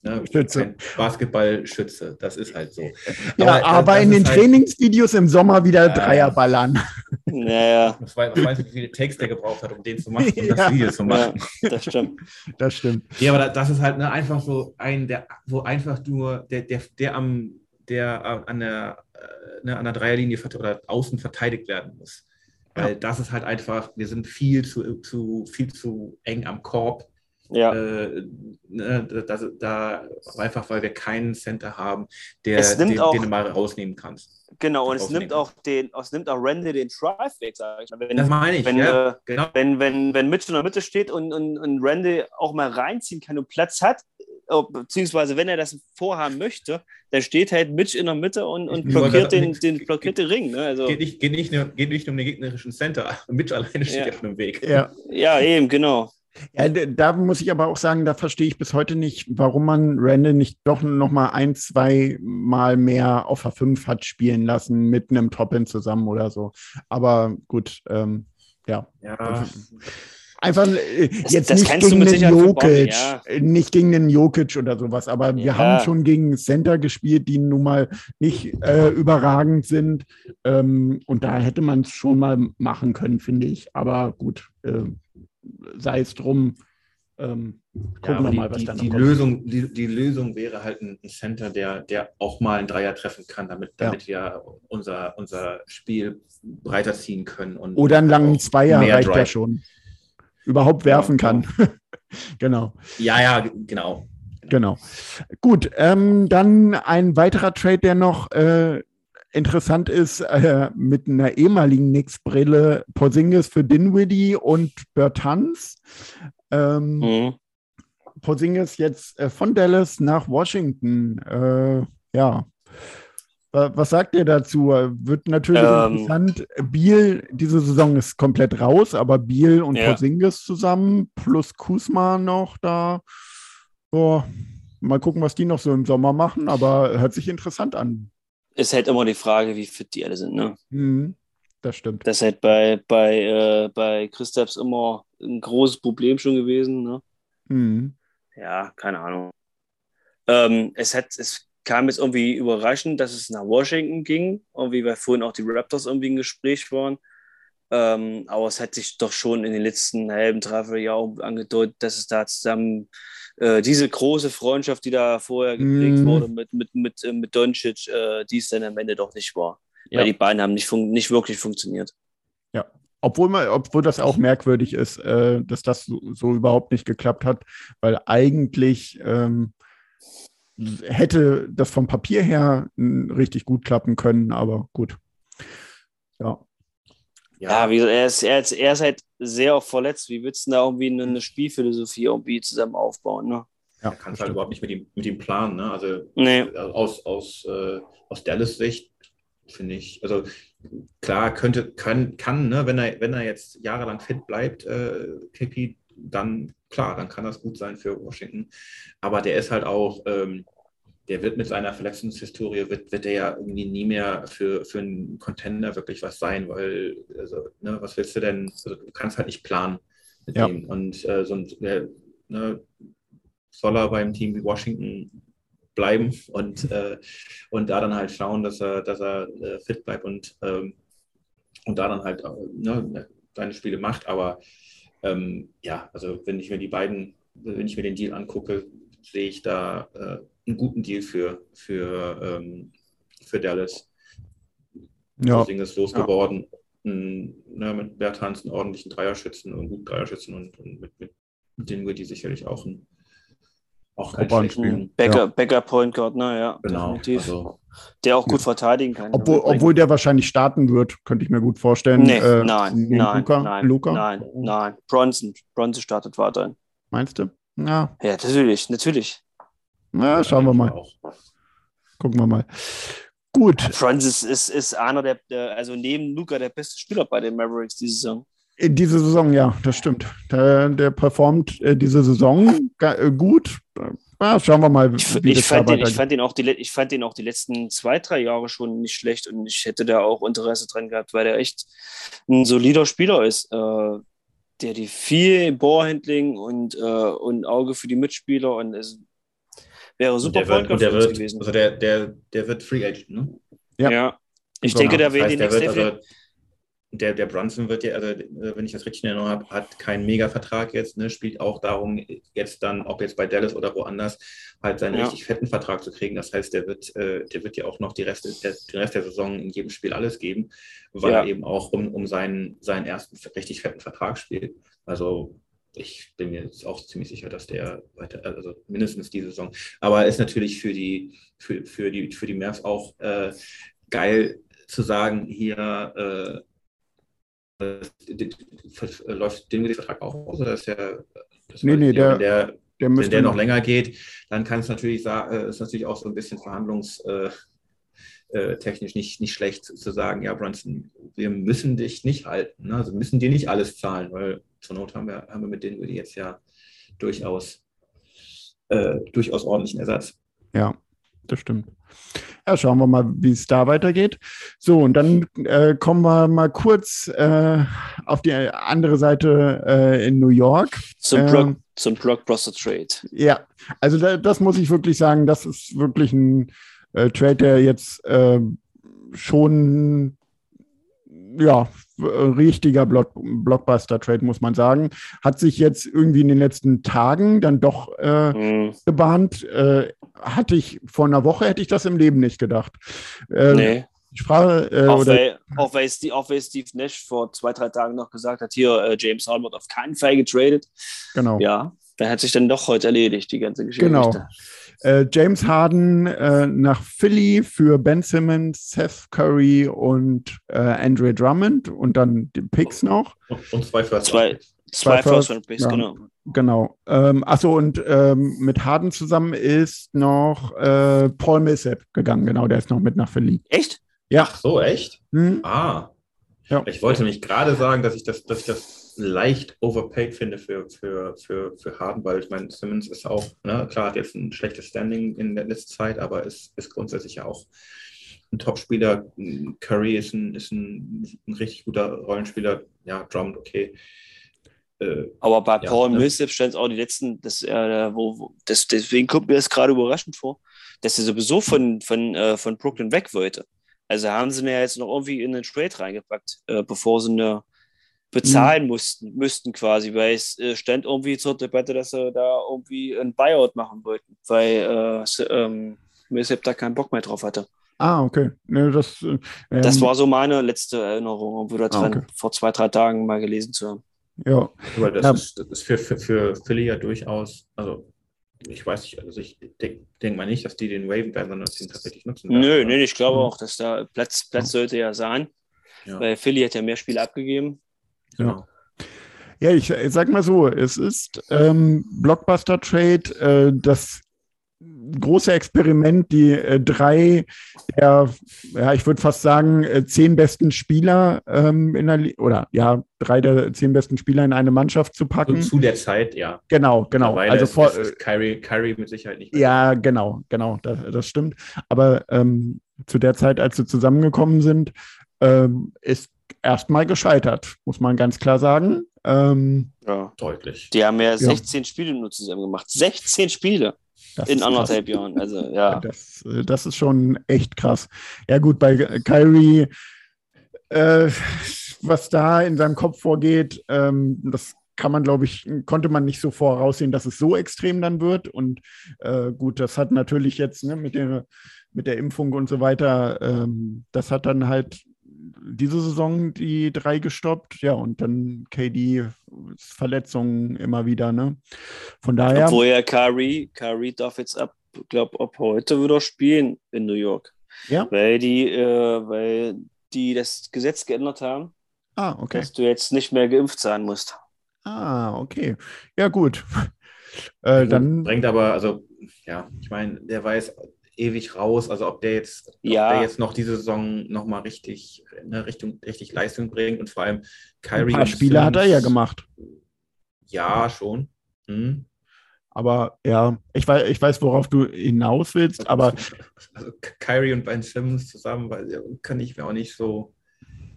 Ne? Schütze. Basketballschütze, das ist halt so. <laughs> Ja, aber, aber in den halt Trainingsvideos im Sommer wieder äh, Dreier ballern. Naja. Was weißt du, wie viele Takes der gebraucht hat, um den zu machen, um <laughs> ja. das Video zu machen. Ja, das stimmt. <laughs> Das stimmt. Ja, aber das ist halt ne, einfach so ein, der, wo einfach nur der, der, der am, der an der, äh, ne, an der Dreierlinie oder außen verteidigt werden muss. Weil ja. das ist halt einfach, wir sind viel zu, zu, viel zu eng am Korb ja. Äh, ne, da, da, einfach weil wir keinen Center haben, der, den, auch, den, du mal rausnehmen kannst. Genau, und es nimmt auch den, es nimmt auch Randy den Drive weg, sage ich mal. Wenn, das meine ich, wenn, ja, äh, genau. wenn, wenn, wenn Mitch in der Mitte steht und, und, und Randy auch mal reinziehen kann und Platz hat, oh, beziehungsweise wenn er das vorhaben möchte, dann steht halt Mitch in der Mitte und, und blockiert, den, den, blockiert den Ring. Ne? Also, Geht nicht, geht, nicht, nur- geht nicht um den gegnerischen Center. <laughs> Mitch alleine steht Ja. ja schon im Weg. Ja. ja, eben, genau. Ja, da muss ich aber auch sagen, da verstehe ich bis heute nicht, warum man Randall nicht doch noch mal ein, zwei Mal mehr auf der 5 hat spielen lassen mit einem Top-End zusammen oder so. Aber gut, ähm, ja. Ja, Einfach äh, Das- jetzt das nicht gegen den Jokic, ja. nicht gegen den Jokic oder sowas, aber wir Ja. haben schon gegen Center gespielt, die nun mal nicht äh, überragend sind. Ähm, und da hätte man es schon mal machen können, finde ich. Aber gut, äh, sei es drum. Ähm, gucken ja, wir mal, was die, dann die, kommt. Lösung, die, die Lösung wäre halt ein Center, der, der auch mal einen Dreier treffen kann, damit, Ja. damit wir unser, unser Spiel breiter ziehen können. Und Oder einen langen Zweier reicht ja Drive. schon. Überhaupt werfen kann. <laughs> genau. Ja, ja, genau. Genau. Gut, ähm, dann ein weiterer Trade, der noch äh, interessant ist, äh, mit einer ehemaligen Knicks-Brille, Porzingis für Dinwiddie und Bertans. Ähm, Mhm. Porzingis jetzt äh, von Dallas nach Washington. Äh, ja. Wa- Was sagt ihr dazu? Wird natürlich Ähm. interessant. Biel, diese Saison ist komplett raus, aber Biel und Ja. Porzingis zusammen plus Kusma noch da. Boah, mal gucken, was die noch so im Sommer machen, aber hört sich interessant an. Ist halt immer die Frage, wie fit die alle sind. Ne? Mhm, das stimmt. Das ist halt bei, bei, äh, bei Christaps immer ein großes Problem schon gewesen. Ne? Mhm. Ja, keine Ahnung. Ähm, es, hat, es kam jetzt irgendwie überraschend, dass es nach Washington ging, irgendwie, weil vorhin auch die Raptors irgendwie im Gespräch waren. Ähm, aber es hat sich doch schon in den letzten halben, dreiviertel Jahren angedeutet, dass es da zusammen äh, diese große Freundschaft, die da vorher geprägt Mhm. wurde mit, mit, mit, äh, mit Doncic, äh, die es dann am Ende doch nicht war. Ja. Weil die beiden haben nicht, nicht wirklich funktioniert. Obwohl, man, obwohl das auch merkwürdig ist, äh, dass das so, so überhaupt nicht geklappt hat, weil eigentlich ähm, hätte das vom Papier her richtig gut klappen können, aber gut. Ja. Ja, wie er ist, er, ist, er ist halt sehr oft verletzt. Wie willst du denn da irgendwie eine, eine Spielphilosophie irgendwie zusammen aufbauen? Ne? ja Er kann das es halt überhaupt nicht mit ihm, mit ihm planen. Ne? Also Nee. aus, aus, äh, aus Dallas Sicht finde ich, also klar könnte, kann, kann ne, wenn er, wenn er jetzt jahrelang fit bleibt, äh, KP, dann klar, dann kann das gut sein für Washington. Aber der ist halt auch, ähm, der wird mit seiner Verletzungshistorie, wird, wird er ja irgendwie nie mehr für, für einen Contender wirklich was sein, weil, also, ne, was willst du denn, also, du kannst halt nicht planen mit Ja. dem. Und äh, so ein, der, ne, soll er beim Team wie Washington bleiben und, äh, und da dann halt schauen, dass er, dass er äh, fit bleibt und, ähm, und da dann halt äh, ne, seine Spiele macht. Aber ähm, ja, also wenn ich mir die beiden, wenn ich mir den Deal angucke, sehe ich da äh, einen guten Deal für, für, ähm, für Dallas. Ja, Deswegen ist losgeworden. Ein, ne, mit Bertans einen ordentlichen Dreierschützen und einen guten Dreierschützen und, und mit, mit Dinwiddie sicherlich auch ein auch kein. Backup, Ja. Backup Point Guard, ne, ja, Genau. definitiv. Also, der auch gut verteidigen kann. obwohl, obwohl der wahrscheinlich starten wird, könnte ich mir gut vorstellen. Nee, Äh, nein, nein, Luka. nein, Luka? nein, nein. Bronson, Bronson startet weiterhin. Meinst du? Ja, Ja, natürlich, natürlich. na, schauen wir mal. Gucken wir mal. Gut, Bronson ist, ist, einer der, der, also neben Luca, der beste Spieler bei den Mavericks diese Saison. in diese Saison, ja, das stimmt. Der, der performt äh, diese Saison äh, gut. Ja, schauen wir mal, Ich, wie ich, das da fand den, ich, weitergeht. fand den auch die, le- ich fand den auch die letzten zwei, drei Jahre schon nicht schlecht und ich hätte da auch Interesse dran gehabt, weil der echt ein solider Spieler ist, äh, der die viel Ballhandling und, äh, und Auge für die Mitspieler und es wäre super wird, gewesen. also der, der, der wird Free Agent, ne? Ja. Ja. Ich Genau. denke, da Das werden heißt, die der nächste wird, also, der, der Brunson wird ja, also äh, wenn ich das richtig in Erinnerung habe, hat keinen Mega-Vertrag jetzt, ne? spielt auch darum, jetzt dann, ob jetzt bei Dallas oder woanders, halt seinen Ja. richtig fetten Vertrag zu kriegen. Das heißt, der wird, äh, der wird ja auch noch die Rest, der, den Rest der Saison in jedem Spiel alles geben, weil Ja. er eben auch um, um seinen, seinen ersten richtig fetten Vertrag spielt. Also ich bin mir jetzt auch ziemlich sicher, dass der weiter, also mindestens die Saison. Aber ist natürlich für die, für, für die, für die Mavs auch äh, geil zu sagen, hier äh, läuft den Vertrag auch aus? Oder ist der, das Nee, nee, der- der, der wenn der noch länger geht, dann kann es natürlich, äh, ist natürlich auch so ein bisschen verhandlungstechnisch äh, äh, nicht, nicht schlecht zu sagen, ja, Brunson, wir müssen dich nicht halten. Ne? Also wir müssen dir nicht alles zahlen, weil zur Not haben wir, haben wir mit denen wir jetzt ja durchaus, äh, durchaus ordentlichen Ersatz. Ja, das stimmt. Ja, schauen wir mal, wie es da weitergeht. So, und dann äh, kommen wir mal kurz äh, auf die andere Seite äh, in New York. Zum, Ähm, Block, zum Blockbuster Trade. Ja, also da, das muss ich wirklich sagen, das ist wirklich ein äh, Trade, der jetzt äh, schon ja, äh, richtiger Block, Blockbuster-Trade, muss man sagen. Hat sich jetzt irgendwie in den letzten Tagen dann doch äh, Hm, gebahnt. Äh, hatte ich vor einer Woche hätte ich das im Leben nicht gedacht. Äh, nee. Ich frage, äh, Auch weil, auch, weil Steve, auch weil Steve Nash vor zwei, drei Tagen noch gesagt hat, hier, äh, James Harden wird auf keinen Fall getradet. genau. Ja, dann hat sich dann doch heute erledigt, die ganze Geschichte. Genau. Äh, James Harden äh, nach Philly für Ben Simmons, Seth Curry und äh, Andre Drummond und dann die Picks noch. Und, und zwei First Zwei, Round Picks. Zwei Zwei First First, Round Picks, ja. genau. Genau. Ähm, achso, und ähm, mit Harden zusammen ist noch äh, Paul Millsap gegangen. Genau, der ist noch mit nach Philly. Echt? Ja. Ach so, echt? Hm? Ah. Ja. Ich wollte nämlich gerade sagen, dass ich das, dass ich das leicht overpaid finde für, für, für, für Harden, weil ich meine, Simmons ist auch, ne, klar, hat jetzt ein schlechtes Standing in der letzten Zeit, aber ist, ist grundsätzlich ja auch ein Topspieler. Curry ist ein, ist ein, ein richtig guter Rollenspieler. Ja, Drummond, okay. Äh, Aber bei Ja, Paul ne? Millsap stand es auch die letzten, das, äh, wo, wo, das, deswegen kommt mir das gerade überraschend vor, dass er sowieso von, von, äh, von Brooklyn weg wollte. Also haben sie ihn ja jetzt noch irgendwie in den Trade reingepackt, äh, bevor sie eine bezahlen mussten, müssten quasi, weil es äh, stand irgendwie zur Debatte, dass sie da irgendwie ein Buyout machen wollten, weil äh, ähm, Millsap da keinen Bock mehr drauf hatte. Ah, okay. Ne, das, äh, Das ähm, war so meine letzte Erinnerung, irgendwo da Ah, dran, okay. vor zwei, drei Tagen mal gelesen zu haben. Ja, weil das, Ja. ist, das ist für, für, für Philly ja durchaus, also ich weiß nicht, also ich denke denk mal nicht, dass die den Waven werden, sondern dass die ihn tatsächlich nutzen. werden. Nö, nö, ich glaube Mhm. auch, dass da Platz, Platz sollte ja sein, Ja, weil Philly hat ja mehr Spiele abgegeben. genau. Ja, ich, ich sag mal so, es ist ähm, Blockbuster Trade, äh, das große Experiment, die äh, drei der, ja, ich würde fast sagen, äh, zehn besten Spieler ähm, in der Li oder ja, drei der zehn besten Spieler in eine Mannschaft zu packen. zu der Zeit, ja. Genau, genau. Also ist, vor, ist, ist Kyrie, Kyrie mit Sicherheit nicht mehr. ja, genau, genau, das, das stimmt. Aber ähm, zu der Zeit, als sie zusammengekommen sind, ähm, ist erstmal gescheitert, muss man ganz klar sagen. Ähm, Ja. Deutlich. Die haben ja 16 Spiele nur zusammen gemacht. 16 Spiele das in krass. anderthalb Jahren. Also ja. <laughs> Das, äh, das ist schon echt krass. Ja, gut, bei Kyrie, äh, was da in seinem Kopf vorgeht, ähm, das kann man, glaube ich, konnte man nicht so voraussehen, dass es so extrem dann wird. Und äh, gut, das hat natürlich jetzt ne, mit, der, mit der Impfung und so weiter, ähm, das hat dann halt diese Saison die drei gestoppt. Ja, und dann KD Verletzungen immer wieder. Ne? Von daher. Obwohl ja Kyrie, Kyrie darf jetzt ab, glaube ab heute wieder spielen in New York. Ja? Weil die, äh, weil die das Gesetz geändert haben, Ah, okay. dass du jetzt nicht mehr geimpft sein musst. Ah, okay. Ja, gut. <laughs> Äh, dann, Bringt aber, also, ja, ich meine, der jetzt ewig raus. Also, ob der jetzt, ob Ja. der jetzt noch diese Saison nochmal richtig, ne, Richtung, richtig Leistung bringt und vor allem Kyrie. ein paar Spiele hat er ja gemacht. Ja, schon. Hm. Aber ja, ich weiß, ich weiß, worauf du hinaus willst, <laughs> aber Also, Kyrie und Ben Simmons zusammen, weil ja, kann ich mir auch nicht so.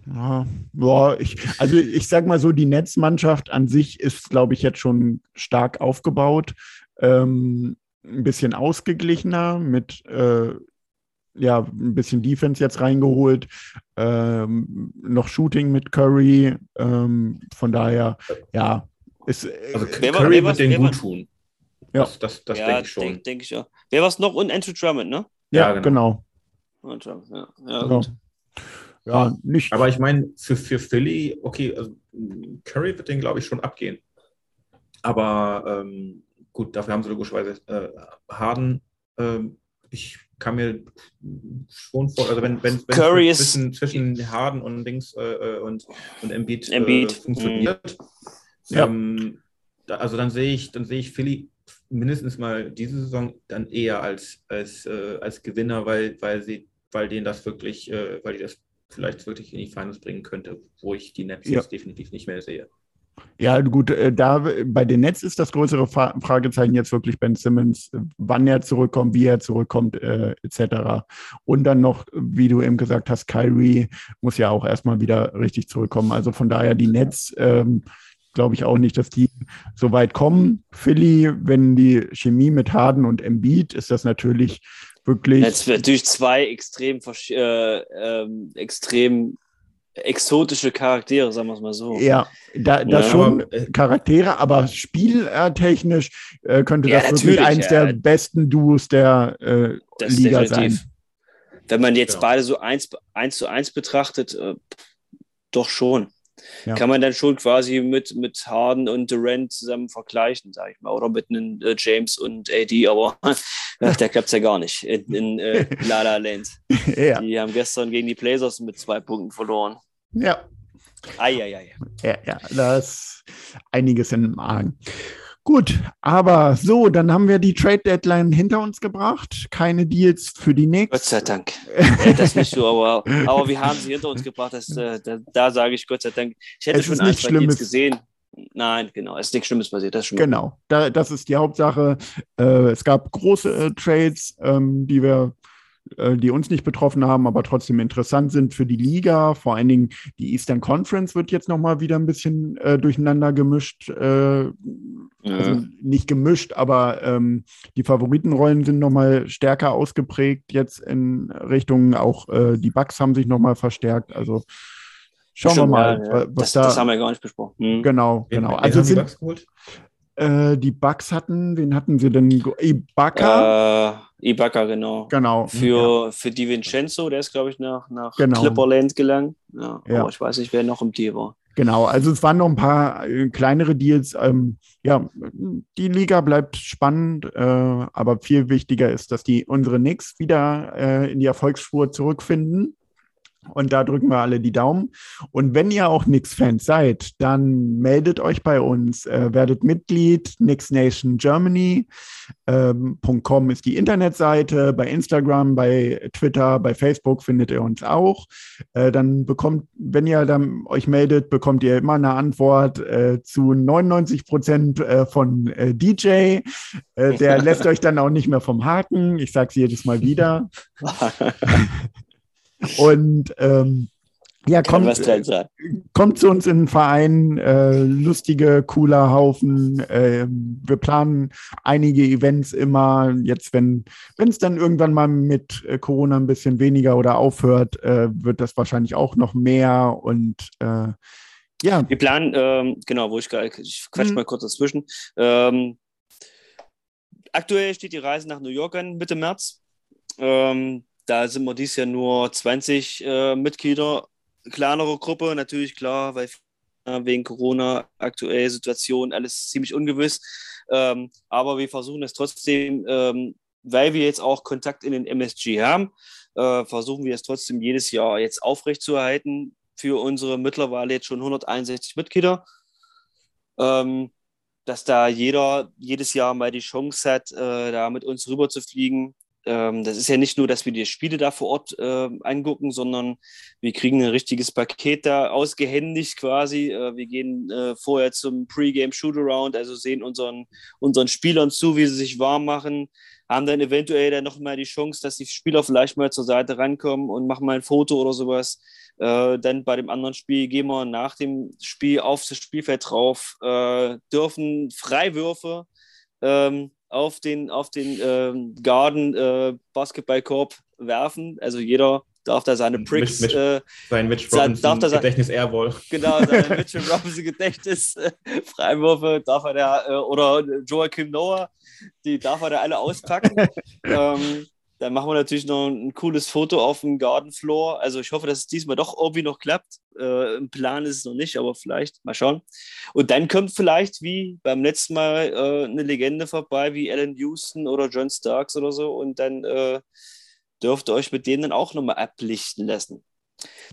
ja, boah, ich, also ich sag mal so, die Netzmannschaft an sich ist, glaube ich, jetzt schon stark aufgebaut. Ähm, ein bisschen ausgeglichener mit äh, ja, ein bisschen Defense jetzt reingeholt, ähm, noch Shooting mit Curry. Ähm, von daher, ja, ist äh, Also, Wer war- Curry wer war- wird den gut tun. Ja. Das, das, das ja, denke ich schon. denke denk ich auch. Wer war es noch? Und Andrew Drummond, ne? ja, ja, genau. genau. Drummond, Ja, ja, Ja. gut. Ja, nicht. Aber ich meine, für, für Philly, okay, also Curry wird den, glaube ich, schon abgehen. Aber ähm, gut, dafür haben sie logischerweise äh, Harden. Ähm, ich kann mir schon vor, also wenn, wenn, wenn zwischen, zwischen Harden und Dings äh, äh, und, und Embiid, Embiid. Äh, funktioniert, Ja. ähm, da, also dann sehe ich, dann sehe ich Philly mindestens mal diese Saison dann eher als, als, äh, als Gewinner, weil, weil sie, weil denen das wirklich, äh, weil die das vielleicht wirklich in die Finals bringen könnte, wo ich die Nets Ja. jetzt definitiv nicht mehr sehe. Ja, gut, äh, da bei den Nets ist das größere Fra Fragezeichen jetzt wirklich Ben Simmons, äh, wann er zurückkommt, wie er zurückkommt, äh, etc. Und dann noch, wie du eben gesagt hast, Kyrie muss ja auch erstmal wieder richtig zurückkommen. Also von daher die Nets, ähm, glaube ich auch nicht, dass die so weit kommen. Philly, wenn die Chemie mit Harden und Embiid, ist das natürlich wirklich. Jetzt natürlich zwei extrem, äh, ähm, extrem exotische Charaktere, sagen wir es mal so. Ja, da, das Ja, schon aber, Charaktere, aber spieltechnisch äh, könnte Ja, das wirklich natürlich, eins ja. der besten Duos der äh, Das Liga definitiv. sein. Wenn man jetzt Ja. beide so eins, eins zu eins betrachtet, äh, doch schon. Ja. Kann man dann schon quasi mit, mit Harden und Durant zusammen vergleichen, sage ich mal. Oder mit einem äh, James und AD, aber <laughs> äh, da klappt es ja gar nicht in, in äh, La La Land. <laughs> ja, Die haben gestern gegen die Blazers mit zwei Punkten verloren. Ja, Eieiei. ja, ja, da ist einiges im Argen. Gut, aber so, dann haben wir die Trade Deadline hinter uns gebracht. Keine Deals für die Gott Knicks. sei Dank. äh, das nicht so, aber, aber wir haben sie hinter uns gebracht. Das, äh, da, da sage ich Gott sei Dank. Ich hätte Es schon ein, zwei Deals Schlimmes. gesehen. Nein, genau. Es ist nichts Schlimmes passiert. Das ist schon mal Genau, da, das ist die Hauptsache. Äh, es gab große äh, Trades, ähm, die wir, die uns nicht betroffen haben, aber trotzdem interessant sind für die Liga. Vor allen Dingen die Eastern Conference wird jetzt noch mal wieder ein bisschen äh, durcheinander gemischt. Äh, also Mhm. nicht gemischt, aber ähm, die Favoritenrollen sind noch mal stärker ausgeprägt jetzt in Richtung auch äh, die Bucks haben sich noch mal verstärkt. Also schauen Stimmt, wir mal, ja, ja. wa- was Das, da das haben wir gar nicht besprochen. Mhm. genau Wen, genau. wen Also haben die sind Bucks geholt? äh, die Bucks hatten, wen hatten sie denn? Ibaka? Ibaka, genau. genau. Für, für Di Vincenzo, der ist, glaube ich, nach, nach Genau. Clipperland gelangt. Ja, Ja. Aber ich weiß nicht, wer noch im Deal war. Genau, also es waren noch ein paar äh, kleinere Deals. Ähm, ja, die Liga bleibt spannend, äh, aber viel wichtiger ist, dass die unsere Knicks wieder äh, in die Erfolgsspur zurückfinden. Und da drücken wir alle die Daumen. Und wenn ihr auch Knicks-Fans seid, dann meldet euch bei uns, äh, werdet Mitglied, Knicks Nation Germany. Ähm, ist die Internetseite. Bei Instagram, bei Twitter, bei Facebook findet ihr uns auch. Äh, dann bekommt, wenn ihr dann euch meldet, bekommt ihr immer eine Antwort äh, zu 99 Prozent äh, von äh, DJ. Äh, der <laughs> lässt euch dann auch nicht mehr vom Haken. Ich sage es jedes Mal wieder. <laughs> Und ähm, ja, kommt, sein. kommt zu uns in den Verein, äh, lustige, cooler Haufen. Äh, wir planen einige Events immer. Jetzt, wenn es dann irgendwann mal mit äh, Corona ein bisschen weniger oder aufhört, äh, wird das wahrscheinlich auch noch mehr. Und äh, ja, Wir planen, ähm, genau, wo ich gerade, ich quatsch Mhm. mal kurz dazwischen. Ähm, aktuell steht die Reise nach New York an, Mitte März. Ähm, da sind wir dieses Jahr nur 20 äh, Mitglieder, kleinere Gruppe, natürlich klar, weil äh, wegen Corona, aktuelle Situation, alles ziemlich ungewiss. Ähm, aber wir versuchen es trotzdem, ähm, weil wir jetzt auch Kontakt in den MSG haben, äh, versuchen wir es trotzdem jedes Jahr jetzt aufrechtzuerhalten für unsere mittlerweile jetzt schon 161 Mitglieder. Ähm, dass da jeder jedes Jahr mal die Chance hat, äh, da mit uns rüber zu fliegen. Ähm, das ist ja nicht nur, dass wir die Spiele da vor Ort äh, angucken, sondern wir kriegen ein richtiges Paket da ausgehändigt quasi. Äh, wir gehen äh, vorher zum Pre-Game Shootaround, also sehen unseren, unseren Spielern zu, wie sie sich warm machen, haben dann eventuell dann noch mal die Chance, dass die Spieler vielleicht mal zur Seite rankommen und machen mal ein Foto oder sowas. Äh, dann bei dem anderen Spiel gehen wir nach dem Spiel auf das Spielfeld drauf, äh, dürfen Freiwürfe ähm, auf den, auf den ähm, Garden äh, Basketballkorb werfen. Also jeder darf da seine Pricks, Mit- mit- äh, Sein Mitch Robinson darf das- Gedächtnis Airball. genau, seine <laughs> Mitchell Robinson Gedächtnis, äh, Freiwürfe darf er da, äh, oder Joachim Noah, die darf er da alle auspacken. <laughs> ähm, dann machen wir natürlich noch ein cooles Foto auf dem Garden Floor. Also ich hoffe, dass es diesmal doch irgendwie noch klappt. Äh, Im Plan ist es noch nicht, aber vielleicht mal schauen. Und dann kommt vielleicht wie beim letzten Mal äh, eine Legende vorbei, wie Alan Houston oder John Starks oder so. Und dann äh, dürft ihr euch mit denen dann auch nochmal ablichten lassen.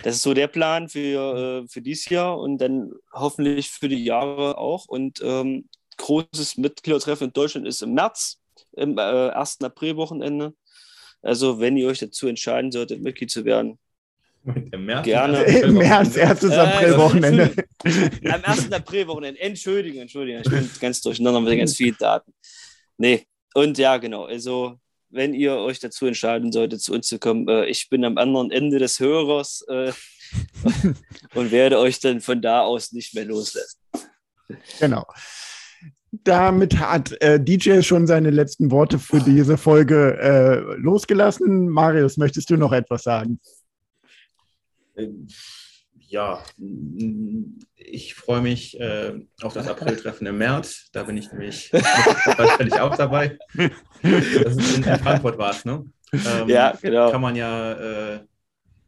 Das ist so der Plan für, äh, für dieses Jahr und dann hoffentlich für die Jahre auch. Und ähm, großes Mitgliedertreffen in Deutschland ist im März, im äh, 1. April-Wochenende. Also, wenn ihr euch dazu entscheiden solltet, Mitglied zu werden, Im März, Gerne. Im März, erstes Äh, Aprilwochenende. <laughs> am 1. April-Wochenende, Entschuldigung, Entschuldigung, ich bin ganz durcheinander mit ganz vielen Daten. Nee, und ja, genau, also, wenn ihr euch dazu entscheiden solltet, zu uns zu kommen, äh, ich bin am anderen Ende des Hörers äh, <laughs> und werde euch dann von da aus nicht mehr loslassen. Genau. Damit hat äh, DJ schon seine letzten Worte für diese Folge äh, losgelassen. Marius, möchtest du noch etwas sagen? Ähm, Ja, mm, ich freue mich äh, auf das April-Treffen im März. Da bin ich nämlich da bin ich auch dabei. Das ist in, in Frankfurt war es, ne? Ähm, Ja, genau. Kann man ja äh,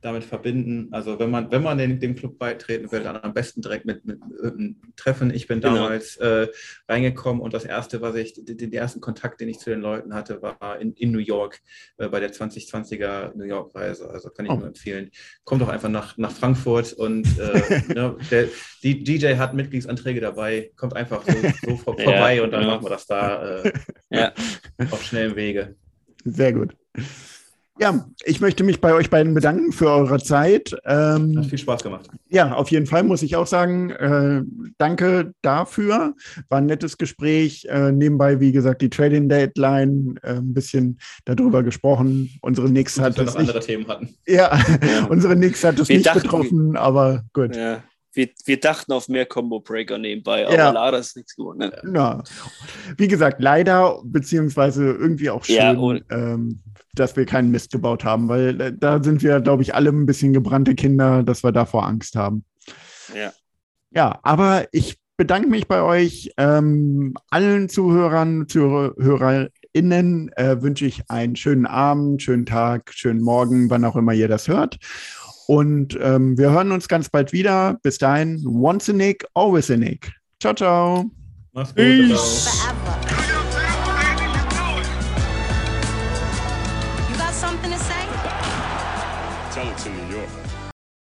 damit verbinden. Also wenn man, wenn man den, dem Club beitreten will, dann am besten direkt mit, mit, mit Treffen. Ich bin Genau. damals äh, reingekommen und das erste, was ich, den, den ersten Kontakt, den ich zu den Leuten hatte, war in, in New York äh, bei der 2020er New York-Reise. Also kann ich Oh. nur empfehlen. Kommt doch einfach nach, nach Frankfurt und äh, <laughs> ne, der, die DJ hat Mitgliedsanträge dabei. Kommt einfach so, so vor, <laughs> Ja, vorbei und dann genau. machen wir das da äh, <laughs> Ja. auf schnellem Wege. Sehr gut. Ja, ich möchte mich bei euch beiden bedanken für eure Zeit. Hat Ähm, viel Spaß gemacht. ja, auf jeden Fall muss ich auch sagen, äh, danke dafür. War ein nettes Gespräch. Äh, nebenbei, wie gesagt, die Trading Deadline, äh, ein bisschen darüber gesprochen. Unsere Nix hat es noch nicht, andere Themen hatten. ja, <laughs> unsere Nix hat es nicht dachten- betroffen, aber gut. Ja. Wir, wir dachten auf mehr Combo-Breaker nebenbei, aber Ja. leider ist nichts geworden. Ne? Ja, wie gesagt, leider, beziehungsweise irgendwie auch schön, Ja, ähm, dass wir keinen Mist gebaut haben, weil äh, da sind wir, glaube ich, alle ein bisschen gebrannte Kinder, dass wir davor Angst haben. Ja. Ja, aber ich bedanke mich bei euch, ähm, allen Zuhörern, ZuhörerInnen, äh, wünsche ich einen schönen Abend, schönen Tag, schönen Morgen, wann auch immer ihr das hört. Und ähm, wir hören uns ganz bald wieder. Bis dahin, once a Nick, always a Nick. Ciao, ciao. Mach's gut. Peace.